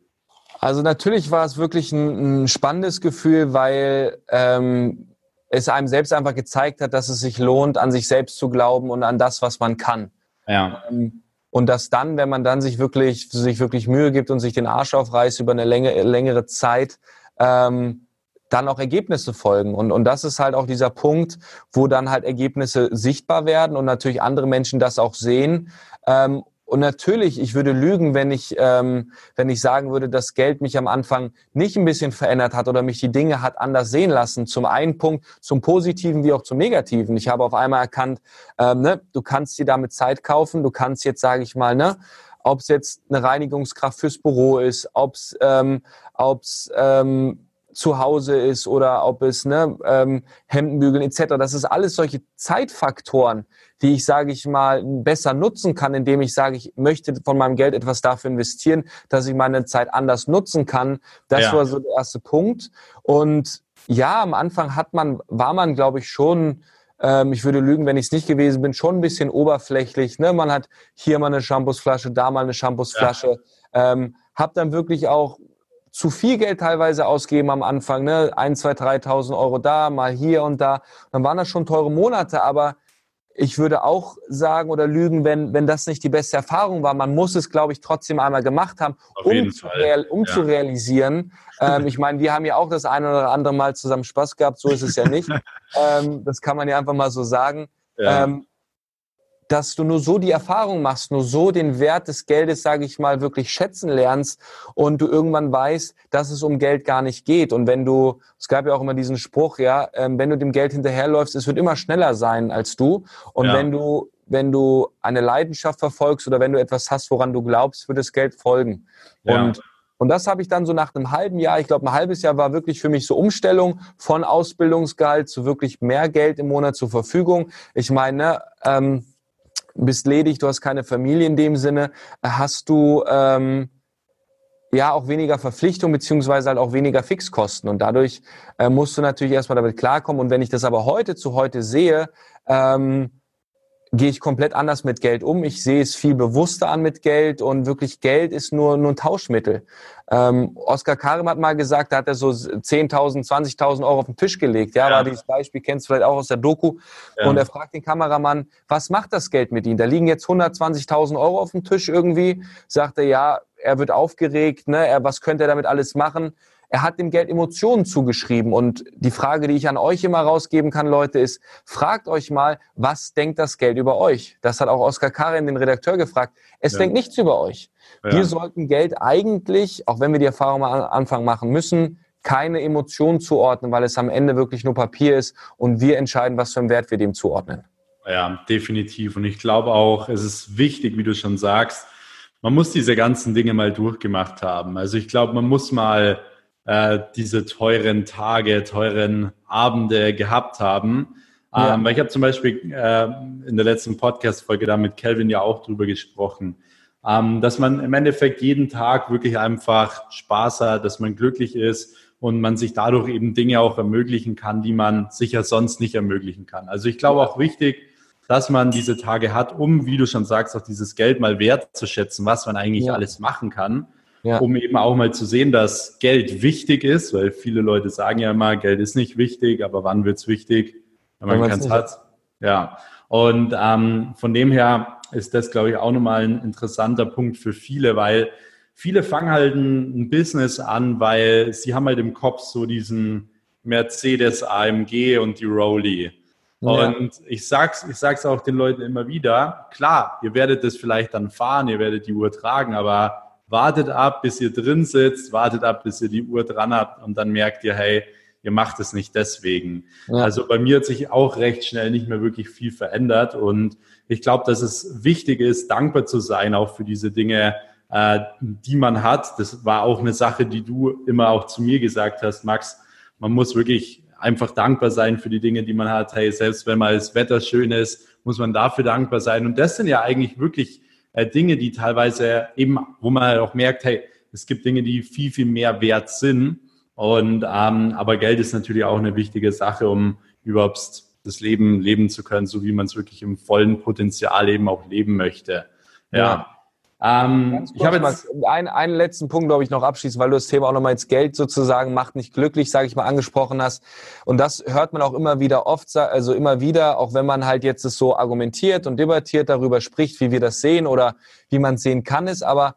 Also natürlich war es wirklich ein, ein spannendes Gefühl, weil ähm, es einem selbst einfach gezeigt hat, dass es sich lohnt, an sich selbst zu glauben und an das, was man kann. Ja. Ähm, und dass dann, wenn man dann sich wirklich, sich wirklich Mühe gibt und sich den Arsch aufreißt über eine Länge, längere Zeit, ähm, dann auch Ergebnisse folgen. Und, und das ist halt auch dieser Punkt, wo dann halt Ergebnisse sichtbar werden und natürlich andere Menschen das auch sehen. Ähm, und natürlich, ich würde lügen, wenn ich, ähm, wenn ich sagen würde, dass Geld mich am Anfang nicht ein bisschen verändert hat oder mich die Dinge hat anders sehen lassen. Zum einen Punkt, zum Positiven wie auch zum Negativen. Ich habe auf einmal erkannt, ähm, ne, du kannst dir damit Zeit kaufen, du kannst jetzt, sage ich mal, ne, ob es jetzt eine Reinigungskraft fürs Büro ist, ob es ähm, ob's, ähm, zu Hause ist oder ob es ne, ähm, Hemdenbügeln etc. Das ist alles solche Zeitfaktoren, die ich, sage ich mal, besser nutzen kann, indem ich sage, ich möchte von meinem Geld etwas dafür investieren, dass ich meine Zeit anders nutzen kann. Das ja. war so der erste Punkt. Und ja, am Anfang hat man, war man, glaube ich, schon ähm, ich würde lügen, wenn ich es nicht gewesen bin, schon ein bisschen oberflächlich. Ne? Man hat hier mal eine Shampoosflasche, da mal eine Shampoosflasche. Ja. Ähm, hab dann wirklich auch zu viel Geld teilweise ausgeben am Anfang, ne? Ein, zwei, 3.000 Euro da, mal hier und da. Dann waren das schon teure Monate, aber ich würde auch sagen oder lügen, wenn, wenn das nicht die beste Erfahrung war. Man muss es, glaube ich, trotzdem einmal gemacht haben, um, zu, real, um ja. zu, realisieren. Ähm, ich meine, wir haben ja auch das eine oder andere Mal zusammen Spaß gehabt, so ist es ja nicht. ähm, das kann man ja einfach mal so sagen. Ja. Ähm, dass du nur so die Erfahrung machst, nur so den Wert des Geldes, sage ich mal, wirklich schätzen lernst und du irgendwann weißt, dass es um Geld gar nicht geht. Und wenn du, es gab ja auch immer diesen Spruch, ja, ähm, wenn du dem Geld hinterherläufst, es wird immer schneller sein als du. Und ja. wenn du wenn du eine Leidenschaft verfolgst oder wenn du etwas hast, woran du glaubst, wird das Geld folgen. Ja. Und und das habe ich dann so nach einem halben Jahr, ich glaube, ein halbes Jahr war wirklich für mich so Umstellung von Ausbildungsgehalt zu wirklich mehr Geld im Monat zur Verfügung. Ich meine, ähm, bist ledig, du hast keine Familie in dem Sinne, hast du ähm, ja auch weniger Verpflichtung beziehungsweise halt auch weniger Fixkosten. Und dadurch äh, musst du natürlich erstmal damit klarkommen. Und wenn ich das aber heute zu heute sehe, ähm, gehe ich komplett anders mit Geld um. Ich sehe es viel bewusster an mit Geld und wirklich Geld ist nur, nur ein Tauschmittel. Ähm, Oskar Karim hat mal gesagt, da hat er so 10.000, 20.000 Euro auf den Tisch gelegt. Ja, ja. war dieses Beispiel, kennst du vielleicht auch aus der Doku. Ja. Und er fragt den Kameramann, was macht das Geld mit ihm? Da liegen jetzt 120.000 Euro auf dem Tisch irgendwie. Sagt er, ja, er wird aufgeregt, ne? er, was könnte er damit alles machen? Er hat dem Geld Emotionen zugeschrieben. Und die Frage, die ich an euch immer rausgeben kann, Leute, ist, fragt euch mal, was denkt das Geld über euch? Das hat auch Oskar Karin, den Redakteur, gefragt. Es ja. denkt nichts über euch. Ja. Wir sollten Geld eigentlich, auch wenn wir die Erfahrung mal am Anfang machen müssen, keine Emotionen zuordnen, weil es am Ende wirklich nur Papier ist und wir entscheiden, was für einen Wert wir dem zuordnen. Ja, definitiv. Und ich glaube auch, es ist wichtig, wie du schon sagst, man muss diese ganzen Dinge mal durchgemacht haben. Also ich glaube, man muss mal äh, diese teuren Tage, teuren Abende gehabt haben. Ja. Ähm, weil ich habe zum Beispiel äh, in der letzten Podcast-Folge da mit Kelvin ja auch drüber gesprochen, ähm, dass man im Endeffekt jeden Tag wirklich einfach Spaß hat, dass man glücklich ist und man sich dadurch eben Dinge auch ermöglichen kann, die man sicher sonst nicht ermöglichen kann. Also ich glaube auch wichtig, dass man diese Tage hat, um, wie du schon sagst, auch dieses Geld mal wertzuschätzen, was man eigentlich ja. alles machen kann ja. um eben auch mal zu sehen, dass Geld wichtig ist, weil viele Leute sagen ja immer, Geld ist nicht wichtig, aber wann wird es wichtig, wenn man keins hat? Ja. Und ähm, von dem her ist das, glaube ich, auch nochmal ein interessanter Punkt für viele, weil viele fangen halt ein, ein Business an, weil sie haben halt im Kopf so diesen Mercedes AMG und die Rolli. Ja. Und ich sag's, ich sag's auch den Leuten immer wieder, klar, ihr werdet das vielleicht dann fahren, ihr werdet die Uhr tragen, aber wartet ab, bis ihr drin sitzt, wartet ab, bis ihr die Uhr dran habt und dann merkt ihr, hey, ihr macht es nicht deswegen. Ja. Also bei mir hat sich auch recht schnell nicht mehr wirklich viel verändert und ich glaube, dass es wichtig ist, dankbar zu sein, auch für diese Dinge, äh, die man hat. Das war auch eine Sache, die du immer auch zu mir gesagt hast, Max. Man muss wirklich einfach dankbar sein für die Dinge, die man hat. Hey, selbst wenn mal das Wetter schön ist, muss man dafür dankbar sein. Und das sind ja eigentlich wirklich äh, Dinge, die teilweise eben, wo man auch merkt, hey, es gibt Dinge, die viel, viel mehr wert sind. Und ähm, aber Geld ist natürlich auch eine wichtige Sache, um überhaupt das Leben leben zu können, so wie man es wirklich im vollen Potenzial eben auch leben möchte. Ja. ja. Ähm, ich habe jetzt einen, einen letzten Punkt, glaube ich, noch abschließen, weil du das Thema auch nochmal ins Geld sozusagen macht nicht glücklich, sage ich mal, angesprochen hast. Und das hört man auch immer wieder oft, also immer wieder, auch wenn man halt jetzt es so argumentiert und debattiert darüber spricht, wie wir das sehen oder wie man sehen kann, ist. Aber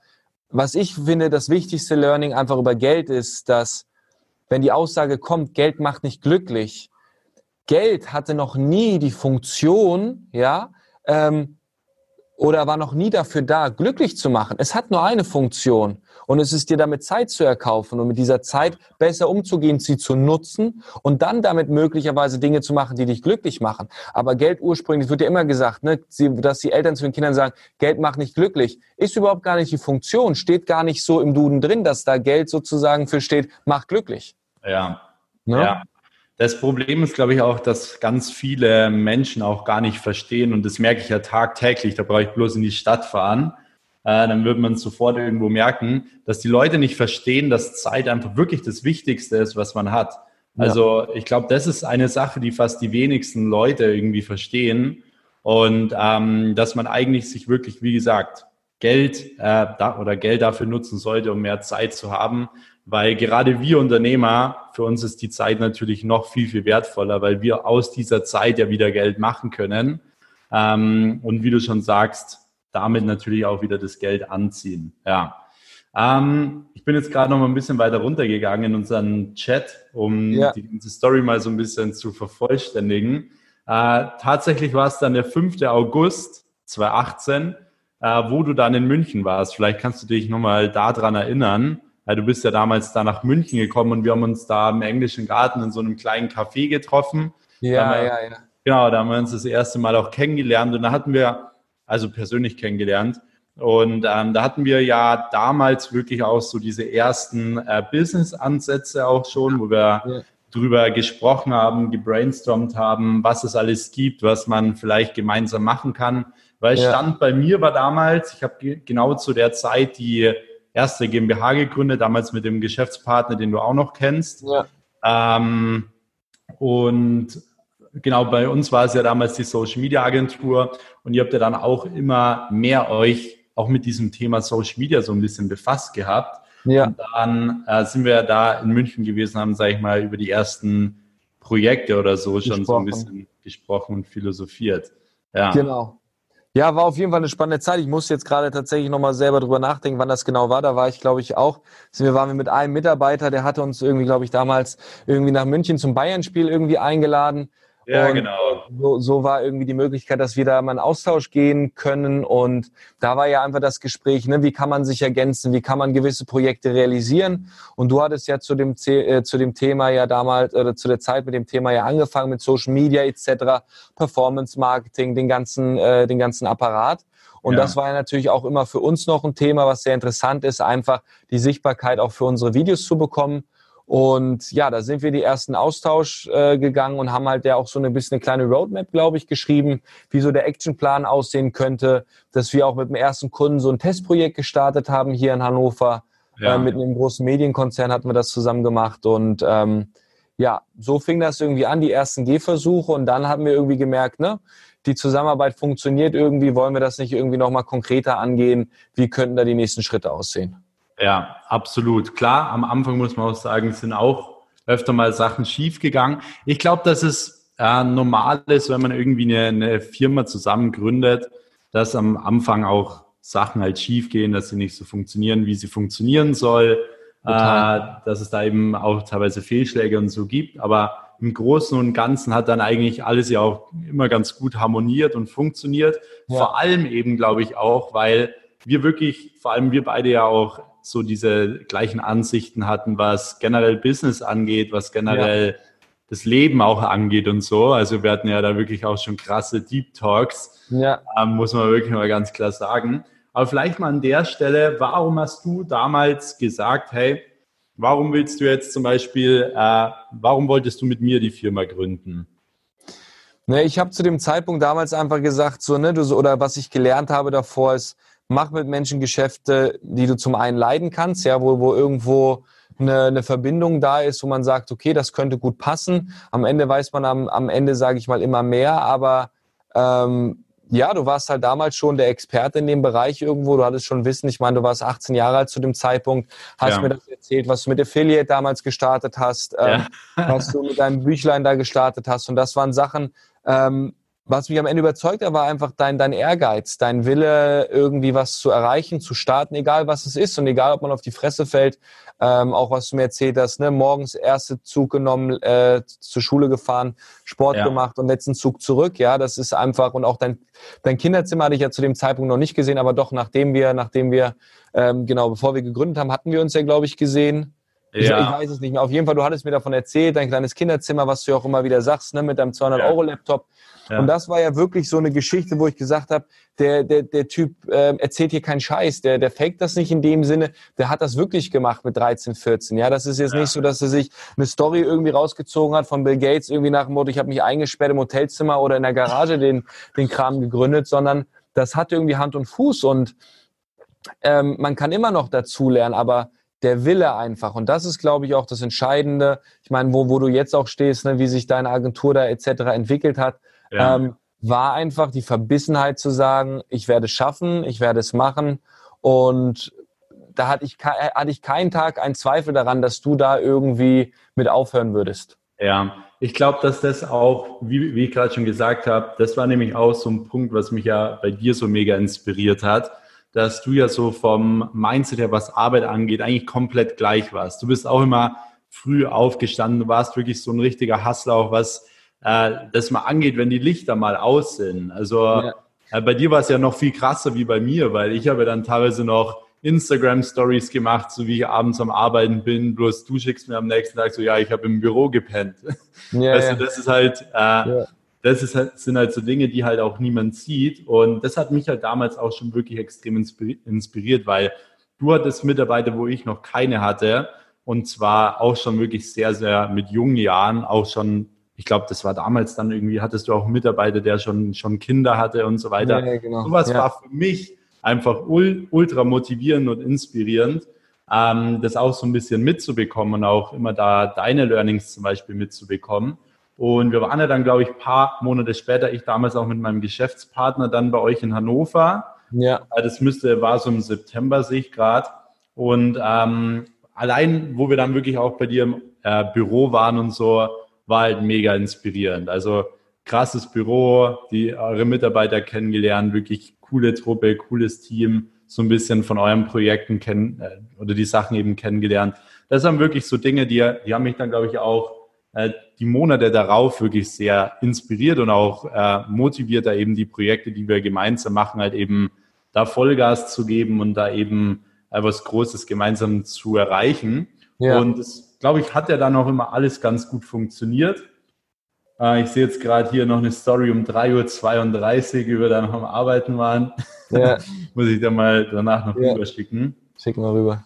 was ich finde, das wichtigste Learning einfach über Geld ist, dass wenn die Aussage kommt, Geld macht nicht glücklich, Geld hatte noch nie die Funktion, ja, ähm, oder war noch nie dafür da, glücklich zu machen. Es hat nur eine Funktion und es ist dir damit Zeit zu erkaufen und mit dieser Zeit besser umzugehen, sie zu nutzen und dann damit möglicherweise Dinge zu machen, die dich glücklich machen. Aber Geld ursprünglich, wird ja immer gesagt, ne, dass die Eltern zu den Kindern sagen, Geld macht nicht glücklich, ist überhaupt gar nicht die Funktion, steht gar nicht so im Duden drin, dass da Geld sozusagen für steht, macht glücklich. Ja. Ne? Ja. Das Problem ist, glaube ich, auch, dass ganz viele Menschen auch gar nicht verstehen, und das merke ich ja tagtäglich, da brauche ich bloß in die Stadt fahren, äh, dann wird man sofort irgendwo merken, dass die Leute nicht verstehen, dass Zeit einfach wirklich das Wichtigste ist, was man hat. Also ja. ich glaube, das ist eine Sache, die fast die wenigsten Leute irgendwie verstehen. Und ähm, dass man eigentlich sich wirklich, wie gesagt, Geld äh, da, oder Geld dafür nutzen sollte, um mehr Zeit zu haben, weil gerade wir Unternehmer, für uns ist die Zeit natürlich noch viel, viel wertvoller, weil wir aus dieser Zeit ja wieder Geld machen können. Ähm, und wie du schon sagst, damit natürlich auch wieder das Geld anziehen. Ja. Ähm, ich bin jetzt gerade noch mal ein bisschen weiter runtergegangen in unseren Chat, um ja. die ganze Story mal so ein bisschen zu vervollständigen. Äh, tatsächlich war es dann der 5. August 2018, äh, wo du dann in München warst. Vielleicht kannst du dich nochmal daran erinnern. Ja, du bist ja damals da nach München gekommen und wir haben uns da im englischen Garten in so einem kleinen Café getroffen. Ja, wir, ja, ja. Genau, da haben wir uns das erste Mal auch kennengelernt und da hatten wir, also persönlich kennengelernt. Und ähm, da hatten wir ja damals wirklich auch so diese ersten äh, Business-Ansätze auch schon, wo wir ja. drüber gesprochen haben, gebrainstormt haben, was es alles gibt, was man vielleicht gemeinsam machen kann. Weil ja. Stand bei mir war damals, ich habe genau zu der Zeit die erste GmbH gegründet, damals mit dem Geschäftspartner, den du auch noch kennst. Ja. Ähm, und genau, bei uns war es ja damals die Social Media Agentur und ihr habt ja dann auch immer mehr euch auch mit diesem Thema Social Media so ein bisschen befasst gehabt. Ja. Und dann äh, sind wir da in München gewesen, haben, sage ich mal, über die ersten Projekte oder so gesprochen. schon so ein bisschen gesprochen und philosophiert. Ja. Genau. Ja, war auf jeden Fall eine spannende Zeit. Ich muss jetzt gerade tatsächlich nochmal selber drüber nachdenken, wann das genau war. Da war ich, glaube ich, auch. Wir waren mit einem Mitarbeiter, der hatte uns irgendwie, glaube ich, damals irgendwie nach München zum Bayern-Spiel irgendwie eingeladen. Ja, und genau. So, so war irgendwie die Möglichkeit, dass wir da mal in Austausch gehen können. Und da war ja einfach das Gespräch, ne, wie kann man sich ergänzen, wie kann man gewisse Projekte realisieren. Und du hattest ja zu dem, äh, zu dem Thema ja damals, oder zu der Zeit mit dem Thema ja angefangen mit Social Media etc., Performance Marketing, den ganzen, äh, den ganzen Apparat. Und ja. das war ja natürlich auch immer für uns noch ein Thema, was sehr interessant ist, einfach die Sichtbarkeit auch für unsere Videos zu bekommen. Und ja, da sind wir die ersten Austausch äh, gegangen und haben halt ja auch so ein bisschen eine kleine Roadmap, glaube ich, geschrieben, wie so der Actionplan aussehen könnte, dass wir auch mit dem ersten Kunden so ein Testprojekt gestartet haben hier in Hannover. Ja. Äh, mit einem großen Medienkonzern hatten wir das zusammen gemacht und ähm, ja, so fing das irgendwie an, die ersten Gehversuche und dann haben wir irgendwie gemerkt, ne, die Zusammenarbeit funktioniert irgendwie, wollen wir das nicht irgendwie nochmal konkreter angehen, wie könnten da die nächsten Schritte aussehen? Ja, absolut. Klar, am Anfang muss man auch sagen, sind auch öfter mal Sachen schiefgegangen. Ich glaube, dass es äh, normal ist, wenn man irgendwie eine, eine Firma zusammen gründet, dass am Anfang auch Sachen halt schiefgehen, dass sie nicht so funktionieren, wie sie funktionieren soll, äh, dass es da eben auch teilweise Fehlschläge und so gibt. Aber im Großen und Ganzen hat dann eigentlich alles ja auch immer ganz gut harmoniert und funktioniert. Ja. Vor allem eben, glaube ich, auch, weil wir wirklich, vor allem wir beide ja auch so diese gleichen Ansichten hatten, was generell Business angeht, was generell ja. das Leben auch angeht und so. Also wir hatten ja da wirklich auch schon krasse Deep Talks, ja. ähm, muss man wirklich mal ganz klar sagen. Aber vielleicht mal an der Stelle, warum hast du damals gesagt, hey, warum willst du jetzt zum Beispiel, äh, warum wolltest du mit mir die Firma gründen? Ne, ich habe zu dem Zeitpunkt damals einfach gesagt, so, ne, du, so, oder was ich gelernt habe davor ist, mach mit Menschen Geschäfte, die du zum einen leiden kannst, ja, wo, wo irgendwo eine, eine Verbindung da ist, wo man sagt, okay, das könnte gut passen. Am Ende weiß man am, am Ende, sage ich mal, immer mehr, aber ähm, ja, du warst halt damals schon der Experte in dem Bereich irgendwo. Du hattest schon Wissen. Ich meine, du warst 18 Jahre alt zu dem Zeitpunkt. Hast ja. mir das erzählt, was du mit Affiliate damals gestartet hast, ähm, ja. was du mit deinem Büchlein da gestartet hast. Und das waren Sachen, ähm, was mich am Ende überzeugt hat, war einfach dein, dein Ehrgeiz, dein Wille, irgendwie was zu erreichen, zu starten, egal was es ist und egal, ob man auf die Fresse fällt. Ähm, auch was du mir erzählt hast, ne? morgens erste Zug genommen, äh, zur Schule gefahren, Sport ja. gemacht und letzten Zug zurück. Ja, das ist einfach und auch dein, dein Kinderzimmer hatte ich ja zu dem Zeitpunkt noch nicht gesehen, aber doch nachdem wir, nachdem wir, ähm, genau, bevor wir gegründet haben, hatten wir uns ja, glaube ich, gesehen. Ich, ja. ich, weiß es nicht mehr. Auf jeden Fall, du hattest mir davon erzählt, dein kleines Kinderzimmer, was du ja auch immer wieder sagst, ne, mit deinem 200-Euro-Laptop. Ja. Und das war ja wirklich so eine Geschichte, wo ich gesagt habe, der, der, der Typ äh, erzählt hier keinen Scheiß, der, der faked das nicht in dem Sinne, der hat das wirklich gemacht mit 13, 14. Ja, das ist jetzt ja. nicht so, dass er sich eine Story irgendwie rausgezogen hat von Bill Gates, irgendwie nach dem Motto, ich habe mich eingesperrt im Hotelzimmer oder in der Garage den, den Kram gegründet, sondern das hat irgendwie Hand und Fuß und ähm, man kann immer noch dazulernen, aber der Wille einfach. Und das ist, glaube ich, auch das Entscheidende. Ich meine, wo, wo du jetzt auch stehst, ne, wie sich deine Agentur da etc. entwickelt hat, ja. ähm, war einfach die Verbissenheit zu sagen, ich werde es schaffen, ich werde es machen. Und da hatte ich, hatte ich keinen Tag einen Zweifel daran, dass du da irgendwie mit aufhören würdest. Ja, ich glaube, dass das auch, wie, wie ich gerade schon gesagt habe, das war nämlich auch so ein Punkt, was mich ja bei dir so mega inspiriert hat dass du ja so vom Mindset her, was Arbeit angeht, eigentlich komplett gleich warst. Du bist auch immer früh aufgestanden, du warst wirklich so ein richtiger Hustler, auch was äh, das mal angeht, wenn die Lichter mal aus sind. Also ja. äh, bei dir war es ja noch viel krasser wie bei mir, weil ich habe dann teilweise noch Instagram Stories gemacht, so wie ich abends am Arbeiten bin. Bloß du schickst mir am nächsten Tag so, ja, ich habe im Büro gepennt. Ja, also das ist halt, äh, ja das ist halt, sind halt so Dinge, die halt auch niemand sieht. Und das hat mich halt damals auch schon wirklich extrem inspiriert, weil du hattest Mitarbeiter, wo ich noch keine hatte. Und zwar auch schon wirklich sehr, sehr mit jungen Jahren, auch schon, ich glaube, das war damals dann irgendwie, hattest du auch einen Mitarbeiter, der schon, schon Kinder hatte und so weiter. Ja, genau. Sowas ja. war für mich einfach ultra motivierend und inspirierend, ähm, das auch so ein bisschen mitzubekommen und auch immer da deine Learnings zum Beispiel mitzubekommen. Und wir waren ja dann, glaube ich, paar Monate später, ich damals auch mit meinem Geschäftspartner dann bei euch in Hannover. Ja. Äh, das müsste, war so im September, sehe ich gerade. Und ähm, allein, wo wir dann wirklich auch bei dir im äh, Büro waren und so, war halt mega inspirierend. Also krasses Büro, die eure Mitarbeiter kennengelernt, wirklich coole Truppe, cooles Team, so ein bisschen von euren Projekten kennen äh, oder die Sachen eben kennengelernt. Das sind wirklich so Dinge, die, die haben mich dann, glaube ich, auch äh, die Monate darauf wirklich sehr inspiriert und auch äh, motiviert, da eben die Projekte, die wir gemeinsam machen, halt eben da Vollgas zu geben und da eben äh, was Großes gemeinsam zu erreichen. Ja. Und das, glaube ich, hat ja dann auch immer alles ganz gut funktioniert. Äh, ich sehe jetzt gerade hier noch eine Story um 3.32 Uhr, wie wir da noch am Arbeiten waren. Ja. Muss ich da mal danach noch ja. rüberschicken. Schicken wir rüber.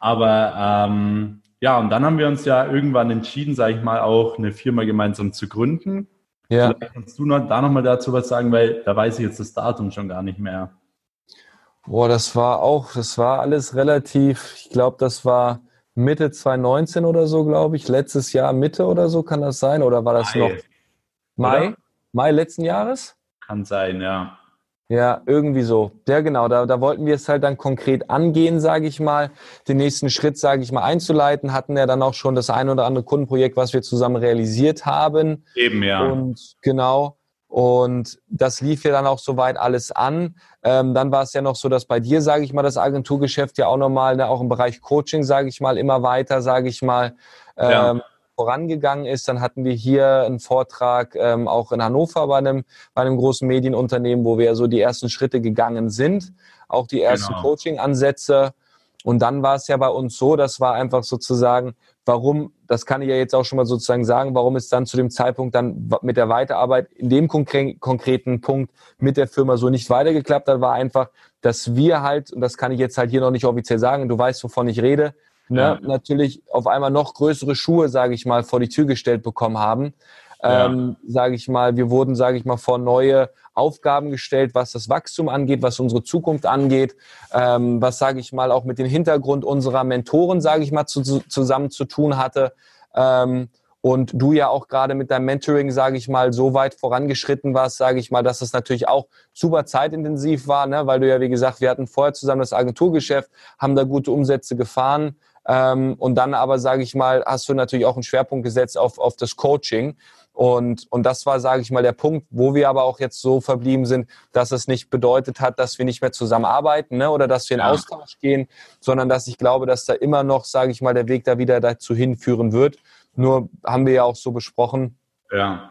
Aber ähm, ja, und dann haben wir uns ja irgendwann entschieden, sage ich mal, auch eine Firma gemeinsam zu gründen. Ja. Vielleicht kannst du noch, da nochmal dazu was sagen, weil da weiß ich jetzt das Datum schon gar nicht mehr. Boah, das war auch, das war alles relativ, ich glaube, das war Mitte 2019 oder so, glaube ich. Letztes Jahr Mitte oder so kann das sein? Oder war das Mai. noch Mai? Oder? Mai letzten Jahres? Kann sein, ja. Ja, irgendwie so. Ja, genau. Da, da wollten wir es halt dann konkret angehen, sage ich mal. Den nächsten Schritt, sage ich mal, einzuleiten. Hatten ja dann auch schon das ein oder andere Kundenprojekt, was wir zusammen realisiert haben. Eben, ja. Und genau. Und das lief ja dann auch soweit alles an. Ähm, dann war es ja noch so, dass bei dir, sage ich mal, das Agenturgeschäft ja auch nochmal, ne, auch im Bereich Coaching, sage ich mal, immer weiter, sage ich mal, ähm, ja vorangegangen ist. Dann hatten wir hier einen Vortrag ähm, auch in Hannover bei einem, bei einem großen Medienunternehmen, wo wir so die ersten Schritte gegangen sind, auch die ersten genau. Coaching-Ansätze. Und dann war es ja bei uns so, das war einfach sozusagen, warum, das kann ich ja jetzt auch schon mal sozusagen sagen, warum es dann zu dem Zeitpunkt dann mit der Weiterarbeit in dem konkreten Punkt mit der Firma so nicht weitergeklappt hat, war einfach, dass wir halt, und das kann ich jetzt halt hier noch nicht offiziell sagen, du weißt, wovon ich rede, ne, ja. natürlich auf einmal noch größere Schuhe, sage ich mal, vor die Tür gestellt bekommen haben. Ja. Ähm, sage ich mal, wir wurden, sage ich mal, vor neue Aufgaben gestellt, was das Wachstum angeht, was unsere Zukunft angeht, ähm, was, sage ich mal, auch mit dem Hintergrund unserer Mentoren, sage ich mal, zu, zu, zusammen zu tun hatte. Ähm, und du ja auch gerade mit deinem Mentoring, sage ich mal, so weit vorangeschritten warst, sage ich mal, dass es natürlich auch super zeitintensiv war, ne? weil du ja, wie gesagt, wir hatten vorher zusammen das Agenturgeschäft, haben da gute Umsätze gefahren. Ähm, und dann aber, sage ich mal, hast du natürlich auch einen Schwerpunkt gesetzt auf, auf das Coaching. Und, und das war, sage ich mal, der Punkt, wo wir aber auch jetzt so verblieben sind, dass es nicht bedeutet hat, dass wir nicht mehr zusammenarbeiten ne, oder dass wir in ja. Austausch gehen, sondern dass ich glaube, dass da immer noch, sage ich mal, der Weg da wieder dazu hinführen wird. Nur haben wir ja auch so besprochen. Ja,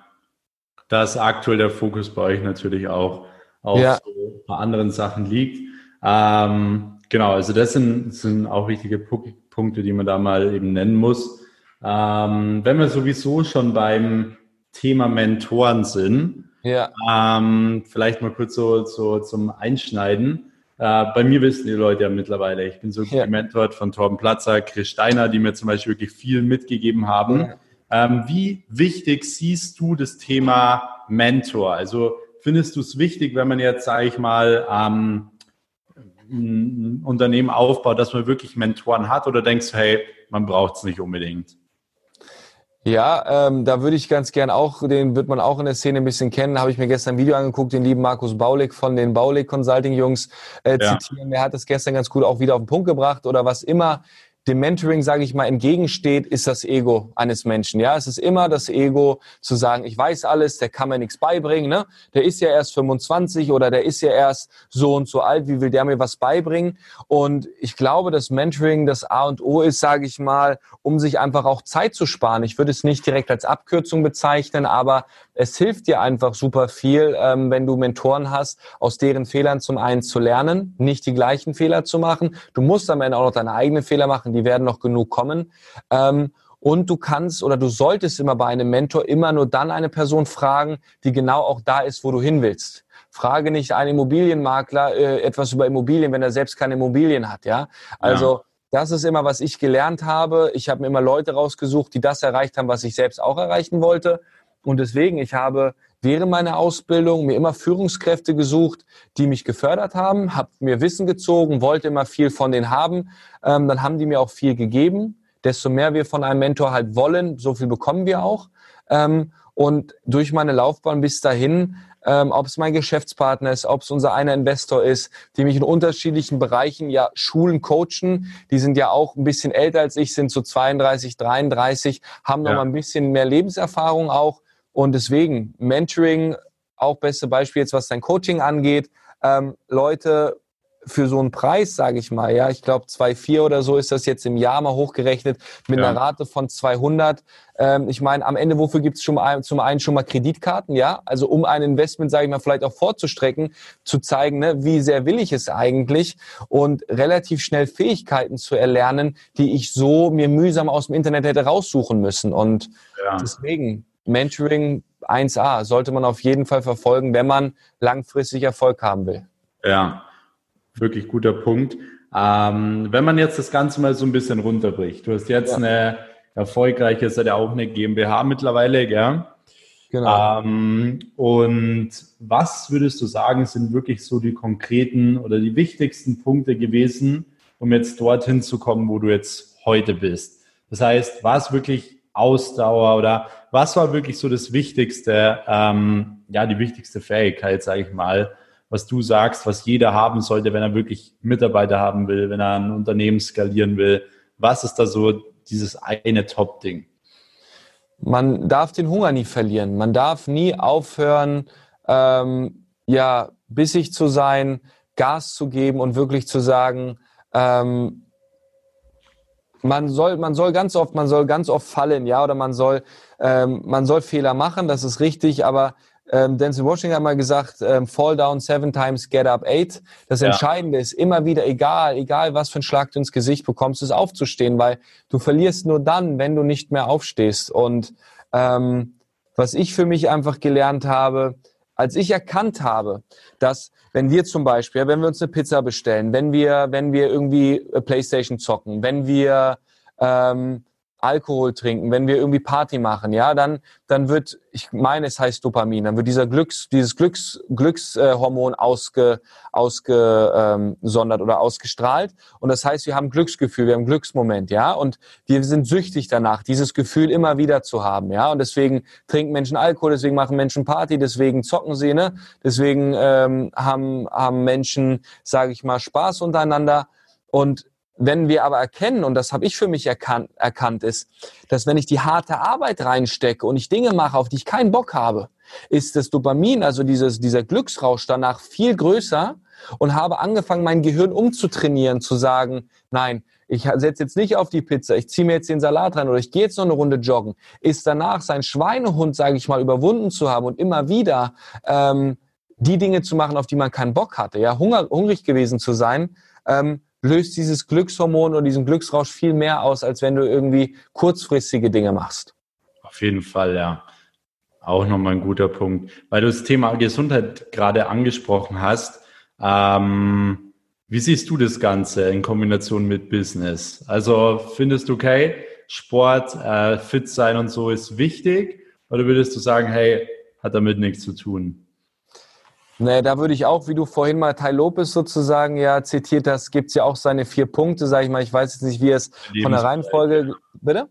da ist aktuell der Fokus bei euch natürlich auch auf ja. so ein paar anderen Sachen liegt. Ähm, genau, also das sind, sind auch wichtige Punkte, die man da mal eben nennen muss. Ähm, wenn wir sowieso schon beim Thema Mentoren sind. Ja. Ähm, vielleicht mal kurz so, so zum Einschneiden. Äh, bei mir wissen die Leute ja mittlerweile, ich bin so ja. gementort von Torben Platzer, Chris Steiner, die mir zum Beispiel wirklich viel mitgegeben haben. Ja. Ähm, wie wichtig siehst du das Thema Mentor? Also findest du es wichtig, wenn man jetzt, sage ich mal, ähm, ein Unternehmen aufbaut, dass man wirklich Mentoren hat oder denkst du, hey, man braucht es nicht unbedingt? Ja, ähm, da würde ich ganz gern auch, den wird man auch in der Szene ein bisschen kennen, habe ich mir gestern ein Video angeguckt, den lieben Markus Baulig von den Baulig Consulting Jungs äh, ja. zitieren. Der hat das gestern ganz gut auch wieder auf den Punkt gebracht oder was immer dem Mentoring, sage ich mal, entgegensteht, ist das Ego eines Menschen. Ja, es ist immer das Ego zu sagen, ich weiß alles, der kann mir nichts beibringen. Ne? Der ist ja erst 25 oder der ist ja erst so und so alt. Wie will der mir was beibringen? Und ich glaube, dass Mentoring das A und O ist, sage ich mal, um sich einfach auch Zeit zu sparen. Ich würde es nicht direkt als Abkürzung bezeichnen, aber es hilft dir einfach super viel, ähm, wenn du Mentoren hast, aus deren Fehlern zum einen zu lernen, nicht die gleichen Fehler zu machen. Du musst am Ende auch noch deine eigenen Fehler machen, die werden noch genug kommen. Ähm, und du kannst oder du solltest immer bei einem Mentor immer nur dann eine Person fragen, die genau auch da ist, wo du hin willst. Frage nicht einen Immobilienmakler äh, etwas über Immobilien, wenn er selbst keine Immobilien hat, ja. Also ja. das ist immer, was ich gelernt habe. Ich habe mir immer Leute rausgesucht, die das erreicht haben, was ich selbst auch erreichen wollte. Und deswegen, ich habe während meiner Ausbildung mir immer Führungskräfte gesucht, die mich gefördert haben, habe mir Wissen gezogen, wollte immer viel von denen haben. Ähm, dann haben die mir auch viel gegeben. Desto mehr wir von einem Mentor halt wollen, so viel bekommen wir auch. Ähm, und durch meine Laufbahn bis dahin, ähm, ob es mein Geschäftspartner ist, ob es unser einer Investor ist, die mich in unterschiedlichen Bereichen ja Schulen coachen, die sind ja auch ein bisschen älter als ich, sind so 32, 33, haben noch mal ein bisschen mehr Lebenserfahrung auch und deswegen Mentoring, auch beste Beispiel jetzt, was dein Coaching angeht. Ähm, Leute für so einen Preis, sage ich mal, ja, ich glaube 2,4 oder so ist das jetzt im Jahr mal hochgerechnet mit ja. einer Rate von 200. Ähm, ich meine, am Ende, wofür gibt es schon mal, zum einen schon mal Kreditkarten, ja, also um ein Investment, sage ich mal, vielleicht auch vorzustrecken, zu zeigen, ne, wie sehr will ich es eigentlich und relativ schnell Fähigkeiten zu erlernen, die ich so mir mühsam aus dem Internet hätte raussuchen müssen und ja. deswegen Mentoring 1a sollte man auf jeden Fall verfolgen, wenn man langfristig Erfolg haben will. Ja, wirklich guter Punkt. Ähm, wenn man jetzt das Ganze mal so ein bisschen runterbricht, du hast jetzt ja. eine erfolgreiche, ist ja auch eine GmbH mittlerweile, gell? Genau. Ähm, und was würdest du sagen, sind wirklich so die konkreten oder die wichtigsten Punkte gewesen, um jetzt dorthin zu kommen, wo du jetzt heute bist? Das heißt, war es wirklich Ausdauer oder was war wirklich so das Wichtigste, ähm, ja, die wichtigste Fähigkeit, sage ich mal, was du sagst, was jeder haben sollte, wenn er wirklich Mitarbeiter haben will, wenn er ein Unternehmen skalieren will? Was ist da so dieses eine Top-Ding? Man darf den Hunger nie verlieren. Man darf nie aufhören, ähm, ja, bissig zu sein, Gas zu geben und wirklich zu sagen, ähm, man soll, man soll ganz oft, man soll ganz oft fallen, ja, oder man soll, ähm, man soll Fehler machen, das ist richtig, aber ähm, Denzel Washington hat mal gesagt, ähm, fall down seven times, get up eight. Das ja. Entscheidende ist immer wieder, egal, egal was für ein Schlag du ins Gesicht bekommst, ist aufzustehen, weil du verlierst nur dann, wenn du nicht mehr aufstehst. Und ähm, was ich für mich einfach gelernt habe, als ich erkannt habe, dass wenn wir zum Beispiel, wenn wir uns eine Pizza bestellen, wenn wir, wenn wir irgendwie Playstation zocken, wenn wir ähm, Alkohol trinken, wenn wir irgendwie Party machen, ja, dann, dann wird, ich meine, es heißt Dopamin, dann wird dieser Glücks, dieses Glücks, Glückshormon ausge, ausgesondert oder ausgestrahlt. Und das heißt, wir haben Glücksgefühl, wir haben Glücksmoment, ja, und wir sind süchtig danach, dieses Gefühl immer wieder zu haben, ja. Und deswegen trinken Menschen Alkohol, deswegen machen Menschen Party, deswegen zocken sie, ne? Deswegen ähm, haben, haben Menschen, sage ich mal, Spaß untereinander. Und wenn wir aber erkennen, und das habe ich für mich erkannt, erkannt, ist, dass wenn ich die harte Arbeit reinstecke und ich Dinge mache, auf die ich keinen Bock habe, ist das Dopamin, also dieses, dieser Glücksrausch danach viel größer und habe angefangen, mein Gehirn umzutrainieren, zu sagen, nein, ich setze jetzt nicht auf die Pizza, ich ziehe mir jetzt den Salat rein oder ich gehe jetzt noch eine Runde joggen, ist danach sein Schweinehund, sage ich mal, überwunden zu haben und immer wieder ähm, die Dinge zu machen, auf die man keinen Bock hatte, ja, hungrig gewesen zu sein, ähm, löst dieses Glückshormon oder diesen Glücksrausch viel mehr aus, als wenn du irgendwie kurzfristige Dinge machst. Auf jeden Fall, ja. Auch nochmal ein guter Punkt. Weil du das Thema Gesundheit gerade angesprochen hast. Ähm, wie siehst du das Ganze in Kombination mit Business? Also findest du, okay, Sport, äh, fit sein und so ist wichtig? Oder würdest du sagen, hey, hat damit nichts zu tun? Nee, da würde ich auch, wie du vorhin mal Tai Lopez sozusagen ja zitiert hast, gibt's ja auch seine vier Punkte, sage ich mal. Ich weiß jetzt nicht, wie es von der Reihenfolge. Bitte?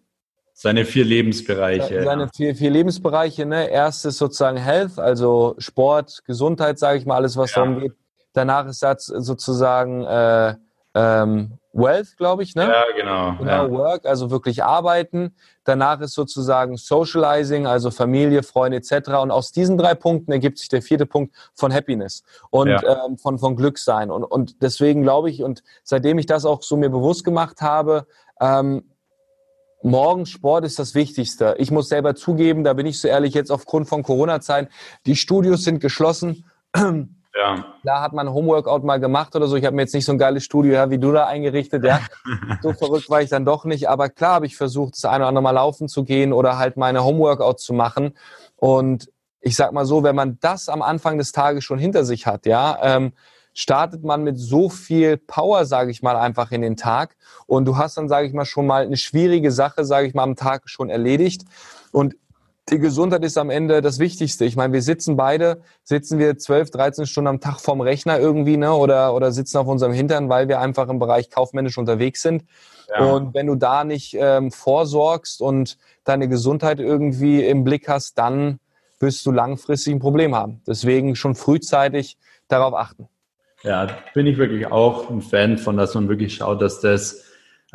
Seine vier Lebensbereiche. Seine vier, vier Lebensbereiche, ne? Erstes sozusagen Health, also Sport, Gesundheit, sage ich mal, alles, was ja. darum geht. Danach ist das sozusagen äh, ähm, Wealth, glaube ich, ne? Ja, genau. Genau, ja. Work, also wirklich arbeiten. Danach ist sozusagen Socializing, also Familie, Freunde etc. Und aus diesen drei Punkten ergibt sich der vierte Punkt von Happiness und ja. ähm, von, von Glücksein. Und, und deswegen glaube ich, und seitdem ich das auch so mir bewusst gemacht habe, ähm, Morgen Sport ist das Wichtigste. Ich muss selber zugeben, da bin ich so ehrlich, jetzt aufgrund von Corona-Zeiten, die Studios sind geschlossen. Ja. Klar hat man Homeworkout mal gemacht oder so. Ich habe mir jetzt nicht so ein geiles Studio ja, wie du da eingerichtet. Ja. so verrückt war ich dann doch nicht. Aber klar habe ich versucht, das eine oder andere Mal laufen zu gehen oder halt meine Homeworkout zu machen. Und ich sag mal so, wenn man das am Anfang des Tages schon hinter sich hat, ja, ähm, startet man mit so viel Power, sage ich mal, einfach in den Tag. Und du hast dann, sage ich mal, schon mal eine schwierige Sache, sage ich mal, am Tag schon erledigt. Und die Gesundheit ist am Ende das Wichtigste. Ich meine, wir sitzen beide, sitzen wir 12, 13 Stunden am Tag vorm Rechner irgendwie, ne, oder, oder sitzen auf unserem Hintern, weil wir einfach im Bereich kaufmännisch unterwegs sind. Ja. Und wenn du da nicht ähm, vorsorgst und deine Gesundheit irgendwie im Blick hast, dann wirst du langfristig ein Problem haben. Deswegen schon frühzeitig darauf achten. Ja, bin ich wirklich auch ein Fan von, dass man wirklich schaut, dass das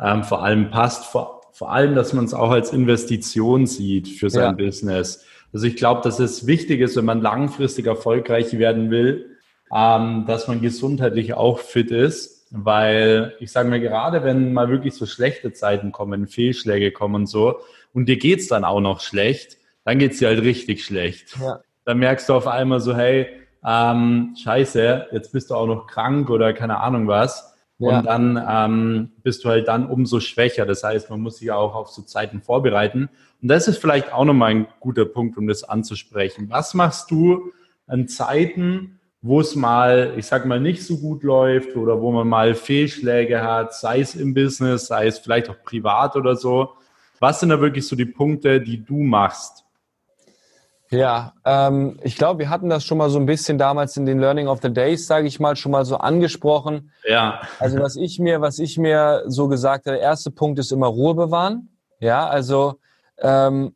ähm, vor allem passt. Vor vor allem, dass man es auch als Investition sieht für sein ja. Business. Also ich glaube, dass es wichtig ist, wenn man langfristig erfolgreich werden will, ähm, dass man gesundheitlich auch fit ist, weil ich sage mir gerade, wenn mal wirklich so schlechte Zeiten kommen, Fehlschläge kommen und so, und dir geht's dann auch noch schlecht, dann geht's dir halt richtig schlecht. Ja. Dann merkst du auf einmal so, hey, ähm, scheiße, jetzt bist du auch noch krank oder keine Ahnung was. Ja. Und dann ähm, bist du halt dann umso schwächer. Das heißt, man muss sich auch auf so Zeiten vorbereiten. Und das ist vielleicht auch nochmal ein guter Punkt, um das anzusprechen. Was machst du an Zeiten, wo es mal, ich sag mal, nicht so gut läuft oder wo man mal Fehlschläge hat, sei es im Business, sei es vielleicht auch privat oder so? Was sind da wirklich so die Punkte, die du machst? Ja, ähm, ich glaube, wir hatten das schon mal so ein bisschen damals in den Learning of the Days, sage ich mal, schon mal so angesprochen. Ja. Also was ich mir, was ich mir so gesagt habe, der erste Punkt ist immer Ruhe bewahren. Ja, also ähm,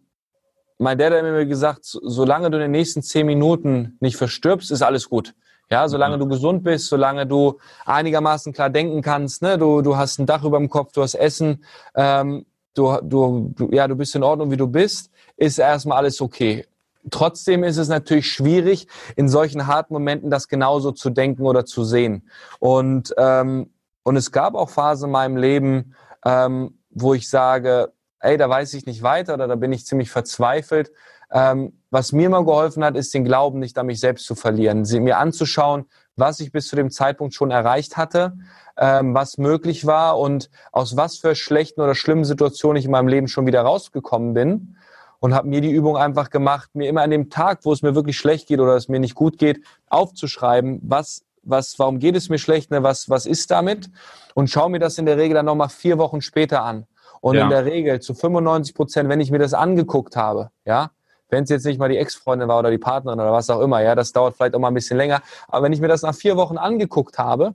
mein Dad hat mir gesagt, solange du in den nächsten zehn Minuten nicht verstirbst, ist alles gut. Ja, solange ja. du gesund bist, solange du einigermaßen klar denken kannst, ne, du, du hast ein Dach über dem Kopf, du hast Essen, ähm, du, du, du, ja, du bist in Ordnung, wie du bist, ist erstmal alles okay. Trotzdem ist es natürlich schwierig, in solchen harten Momenten das genauso zu denken oder zu sehen. Und, ähm, und es gab auch Phasen in meinem Leben, ähm, wo ich sage, ey, da weiß ich nicht weiter oder da bin ich ziemlich verzweifelt. Ähm, was mir immer geholfen hat, ist den Glauben nicht an mich selbst zu verlieren, sie mir anzuschauen, was ich bis zu dem Zeitpunkt schon erreicht hatte, ähm, was möglich war und aus was für schlechten oder schlimmen Situationen ich in meinem Leben schon wieder rausgekommen bin und habe mir die Übung einfach gemacht, mir immer an dem Tag, wo es mir wirklich schlecht geht oder es mir nicht gut geht, aufzuschreiben, was was, warum geht es mir schlecht, ne? was, was ist damit? Und schaue mir das in der Regel dann nochmal vier Wochen später an. Und ja. in der Regel zu 95 Prozent, wenn ich mir das angeguckt habe, ja, wenn es jetzt nicht mal die Ex-Freundin war oder die Partnerin oder was auch immer, ja, das dauert vielleicht auch mal ein bisschen länger. Aber wenn ich mir das nach vier Wochen angeguckt habe,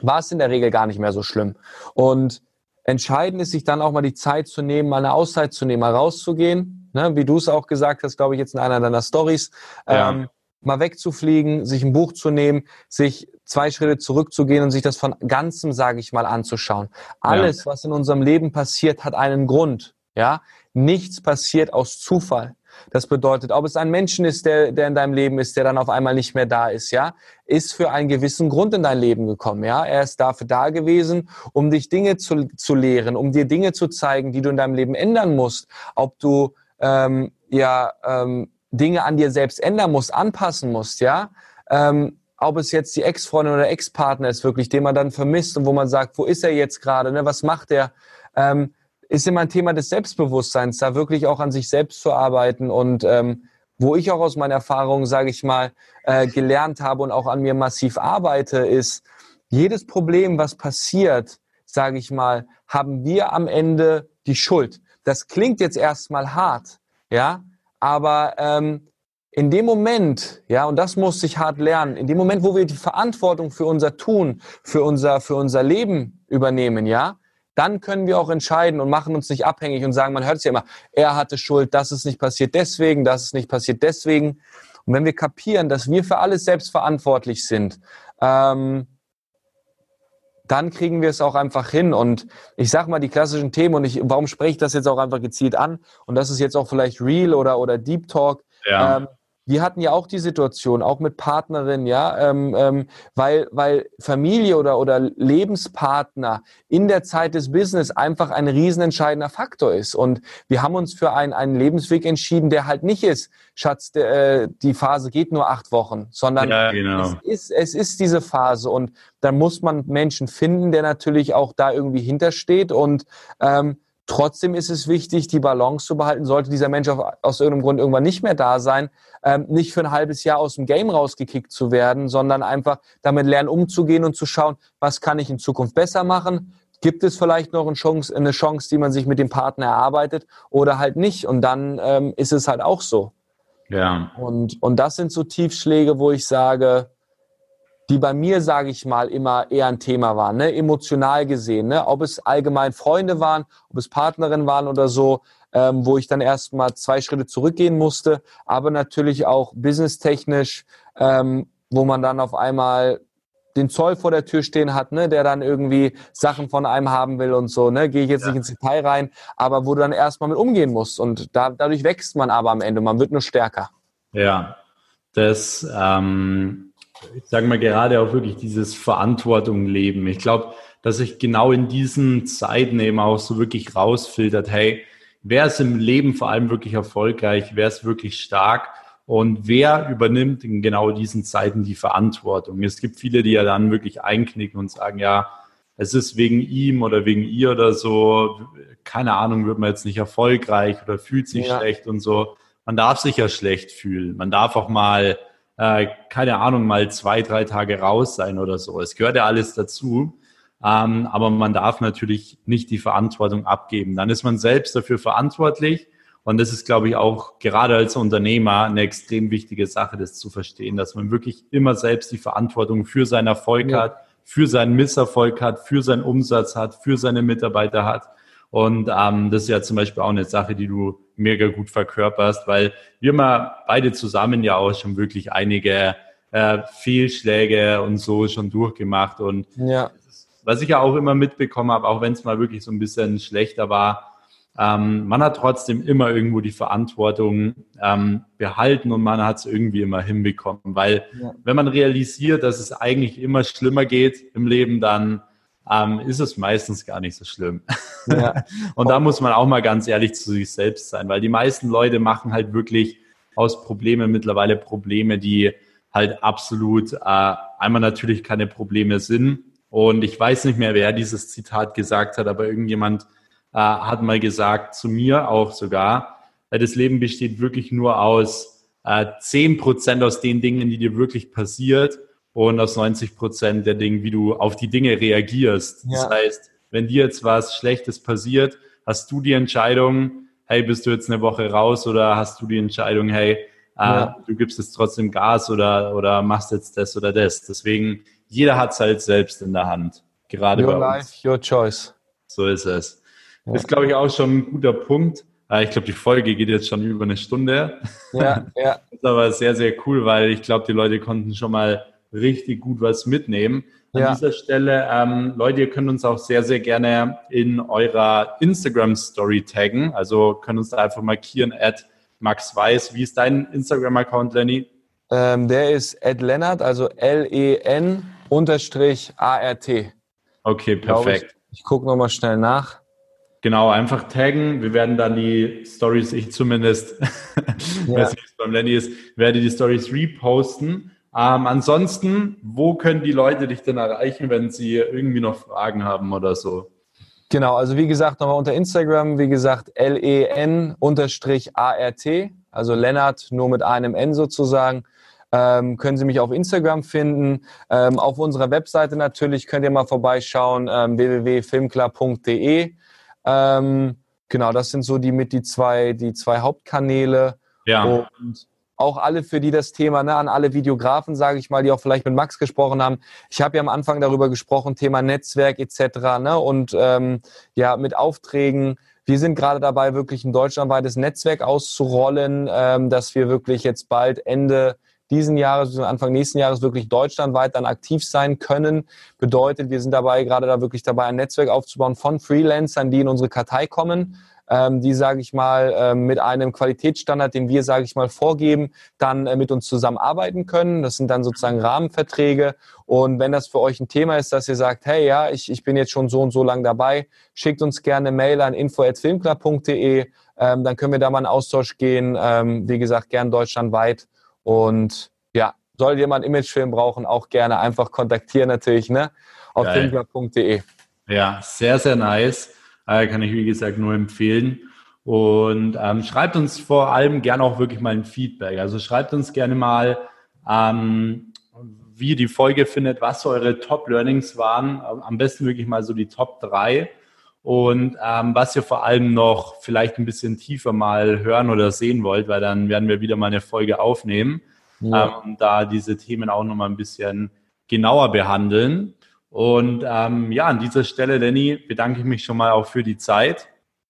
war es in der Regel gar nicht mehr so schlimm. Und entscheidend ist, sich dann auch mal die Zeit zu nehmen, mal eine Auszeit zu nehmen, mal rauszugehen, ne, wie du es auch gesagt hast, glaube ich, jetzt in einer deiner Stories. Ja. Ähm, mal wegzufliegen, sich ein Buch zu nehmen, sich zwei Schritte zurückzugehen und sich das von ganzem, sage ich mal, anzuschauen. Alles, ja. was in unserem Leben passiert, hat einen Grund. Ja, nichts passiert aus Zufall. Das bedeutet, ob es ein Menschen ist, der, der in deinem Leben ist, der dann auf einmal nicht mehr da ist, ja, ist für einen gewissen Grund in dein Leben gekommen, ja. Er ist dafür da gewesen, um dich Dinge zu, zu lehren, um dir Dinge zu zeigen, die du in deinem Leben ändern musst. Ob du ähm, ja ähm, Dinge an dir selbst ändern musst, anpassen musst, ja. Ähm, ob es jetzt die Ex-Freundin oder Ex-Partner ist, wirklich, den man dann vermisst und wo man sagt, wo ist er jetzt gerade, ne? was macht er, ähm, ist immer ein Thema des Selbstbewusstseins, da wirklich auch an sich selbst zu arbeiten und ähm, wo ich auch aus meiner Erfahrung, sage ich mal, äh, gelernt habe und auch an mir massiv arbeite, ist, jedes Problem, was passiert, sage ich mal, haben wir am Ende die Schuld. Das klingt jetzt erstmal hart, ja, aber ähm, in dem Moment, ja, und das muss ich hart lernen, in dem Moment, wo wir die Verantwortung für unser Tun, für unser, für unser Leben übernehmen, ja, dann können wir auch entscheiden und machen uns nicht abhängig und sagen, man hört es ja immer, er hatte Schuld, das ist nicht passiert deswegen, das ist nicht passiert deswegen. Und wenn wir kapieren, dass wir für alles selbst verantwortlich sind, ähm, dann kriegen wir es auch einfach hin. Und ich sag mal die klassischen Themen und ich, warum spreche ich das jetzt auch einfach gezielt an? Und das ist jetzt auch vielleicht Real oder, oder Deep Talk. Ja. Ähm, wir hatten ja auch die Situation, auch mit Partnerin, ja, ähm, ähm, weil, weil Familie oder, oder Lebenspartner in der Zeit des Business einfach ein riesenentscheidender Faktor ist. Und wir haben uns für ein, einen Lebensweg entschieden, der halt nicht ist, Schatz, der, äh, die Phase geht nur acht Wochen, sondern ja, genau. es, ist, es ist diese Phase. Und dann muss man Menschen finden, der natürlich auch da irgendwie hintersteht und ähm, Trotzdem ist es wichtig, die Balance zu behalten. Sollte dieser Mensch auf, aus irgendeinem Grund irgendwann nicht mehr da sein, ähm, nicht für ein halbes Jahr aus dem Game rausgekickt zu werden, sondern einfach damit lernen, umzugehen und zu schauen, was kann ich in Zukunft besser machen? Gibt es vielleicht noch eine Chance, eine Chance die man sich mit dem Partner erarbeitet oder halt nicht? Und dann ähm, ist es halt auch so. Ja. Und, und das sind so Tiefschläge, wo ich sage, die bei mir, sage ich mal, immer eher ein Thema waren, ne? emotional gesehen. Ne? Ob es allgemein Freunde waren, ob es Partnerinnen waren oder so, ähm, wo ich dann erstmal zwei Schritte zurückgehen musste, aber natürlich auch businesstechnisch, ähm, wo man dann auf einmal den Zoll vor der Tür stehen hat, ne, der dann irgendwie Sachen von einem haben will und so, ne, gehe ich jetzt ja. nicht ins Detail rein, aber wo du dann erstmal mit umgehen musst und da, dadurch wächst man aber am Ende, man wird nur stärker. Ja, das ähm, ich sage mal gerade auch wirklich dieses Verantwortung leben. Ich glaube, dass sich genau in diesen Zeiten eben auch so wirklich rausfiltert, hey, wer ist im Leben vor allem wirklich erfolgreich, wer ist wirklich stark und wer übernimmt in genau diesen Zeiten die Verantwortung. Es gibt viele, die ja dann wirklich einknicken und sagen, ja, es ist wegen ihm oder wegen ihr oder so, keine Ahnung, wird man jetzt nicht erfolgreich oder fühlt sich ja. schlecht und so. Man darf sich ja schlecht fühlen. Man darf auch mal äh, keine Ahnung, mal zwei, drei Tage raus sein oder so. Es gehört ja alles dazu. Ähm, aber man darf natürlich nicht die Verantwortung abgeben. Dann ist man selbst dafür verantwortlich. Und das ist, glaube ich, auch gerade als Unternehmer eine extrem wichtige Sache, das zu verstehen, dass man wirklich immer selbst die Verantwortung für seinen Erfolg ja. hat, für seinen Misserfolg hat, für seinen Umsatz hat, für seine Mitarbeiter hat. Und ähm, das ist ja zum Beispiel auch eine Sache, die du mega gut verkörperst, weil wir mal beide zusammen ja auch schon wirklich einige äh, Fehlschläge und so schon durchgemacht. Und ja. Was ich ja auch immer mitbekommen habe, auch wenn es mal wirklich so ein bisschen schlechter war, ähm, man hat trotzdem immer irgendwo die Verantwortung ähm, behalten und man hat es irgendwie immer hinbekommen. Weil ja. wenn man realisiert, dass es eigentlich immer schlimmer geht im Leben, dann ähm, ist es meistens gar nicht so schlimm. Ja. und da muss man auch mal ganz ehrlich zu sich selbst sein, weil die meisten Leute machen halt wirklich aus Problemen mittlerweile Probleme, die halt absolut äh, einmal natürlich keine Probleme sind. Und ich weiß nicht mehr, wer dieses Zitat gesagt hat, aber irgendjemand äh, hat mal gesagt, zu mir auch sogar, äh, das Leben besteht wirklich nur aus äh, zehn äh, Prozent aus den Dingen, die dir wirklich passiert und aus 90 Prozent der Dinge, wie du auf die Dinge reagierst. Ja. Das heißt, wenn dir jetzt was Schlechtes passiert, hast du die Entscheidung, hey, bist du jetzt eine Woche raus oder hast du die Entscheidung, hey, äh, ja. du gibst jetzt trotzdem Gas oder, oder machst jetzt das oder das. Deswegen, jeder hat es halt selbst in der Hand. Gerade your bei uns. life, your choice. So ist es. Ja. Ist, glaube ich, auch schon ein guter Punkt. Äh, ich glaube, die Folge geht jetzt schon über eine Stunde. Ja, ja. Das ist aber sehr, sehr cool, weil ich glaube, die Leute konnten schon mal richtig gut was mitnehmen. An ja. dieser Stelle, ähm, Leute, ihr könnt uns auch sehr, sehr gerne in eurer Instagram-Story taggen. Also können uns da einfach markieren, at Max Weiß. Wie ist dein Instagram-Account, Lenny? Ähm, der ist at Lennart, also L-E-N unterstrich A-R-T. Okay, perfekt. Ich, ich gucke nochmal schnell nach. Genau, einfach taggen. Wir werden dann die Stories, ich zumindest, ja. weiß nicht, beim Lenny ist, werde die Stories reposten. Ähm, ansonsten, wo können die Leute dich denn erreichen, wenn sie irgendwie noch Fragen haben oder so? Genau, also wie gesagt, nochmal unter Instagram, wie gesagt, L-E-N-A-R-T, also Lennart nur mit einem N sozusagen. Ähm, können Sie mich auf Instagram finden. Ähm, auf unserer Webseite natürlich könnt ihr mal vorbeischauen, ähm, www.filmklar.de. Ähm, genau, das sind so die mit die zwei, die zwei Hauptkanäle. Ja. Und auch alle, für die das Thema, ne, an alle Videografen, sage ich mal, die auch vielleicht mit Max gesprochen haben. Ich habe ja am Anfang darüber gesprochen, Thema Netzwerk etc. Ne, und ähm, ja, mit Aufträgen. Wir sind gerade dabei, wirklich ein deutschlandweites Netzwerk auszurollen, ähm, dass wir wirklich jetzt bald Ende diesen Jahres, Anfang nächsten Jahres wirklich deutschlandweit dann aktiv sein können. Bedeutet, wir sind dabei, gerade da wirklich dabei, ein Netzwerk aufzubauen von Freelancern, die in unsere Kartei kommen ähm, die, sage ich mal, äh, mit einem Qualitätsstandard, den wir, sage ich mal, vorgeben, dann äh, mit uns zusammenarbeiten können. Das sind dann sozusagen Rahmenverträge. Und wenn das für euch ein Thema ist, dass ihr sagt, hey, ja, ich, ich bin jetzt schon so und so lang dabei, schickt uns gerne Mail an info.filmclub.de. Ähm, dann können wir da mal in Austausch gehen. Ähm, wie gesagt, gern deutschlandweit. Und ja, mal einen Imagefilm brauchen, auch gerne einfach kontaktieren natürlich, ne? Auf filmclub.de. Ja, sehr, sehr nice. Äh, kann ich, wie gesagt, nur empfehlen. Und ähm, schreibt uns vor allem gerne auch wirklich mal ein Feedback. Also schreibt uns gerne mal, ähm, wie ihr die Folge findet, was eure Top-Learnings waren. Am besten wirklich mal so die Top 3. Und ähm, was ihr vor allem noch vielleicht ein bisschen tiefer mal hören oder sehen wollt, weil dann werden wir wieder mal eine Folge aufnehmen, ja. ähm, da diese Themen auch nochmal ein bisschen genauer behandeln. Und ähm, ja, an dieser Stelle, Lenny, bedanke ich mich schon mal auch für die Zeit.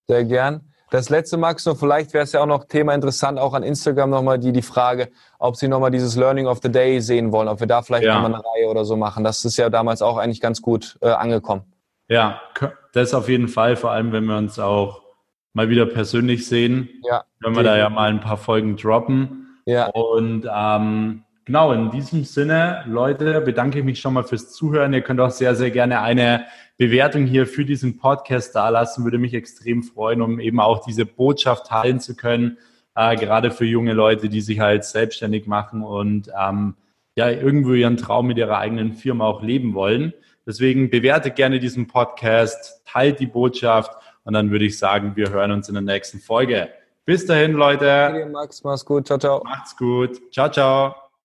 Sehr gern. Das letzte, Max, noch vielleicht wäre es ja auch noch Thema interessant, auch an Instagram nochmal die, die Frage, ob Sie nochmal dieses Learning of the Day sehen wollen, ob wir da vielleicht ja. nochmal eine Reihe oder so machen. Das ist ja damals auch eigentlich ganz gut äh, angekommen. Ja, das auf jeden Fall, vor allem wenn wir uns auch mal wieder persönlich sehen. Ja. Können wir da ja mal ein paar Folgen droppen. Ja. Und ähm, Genau, in diesem Sinne, Leute, bedanke ich mich schon mal fürs Zuhören. Ihr könnt auch sehr, sehr gerne eine Bewertung hier für diesen Podcast dalassen. Würde mich extrem freuen, um eben auch diese Botschaft teilen zu können. Äh, gerade für junge Leute, die sich halt selbstständig machen und ähm, ja irgendwo ihren Traum mit ihrer eigenen Firma auch leben wollen. Deswegen bewertet gerne diesen Podcast, teilt die Botschaft und dann würde ich sagen, wir hören uns in der nächsten Folge. Bis dahin, Leute. Max, mach's gut. Ciao, ciao. Macht's gut. Ciao, ciao.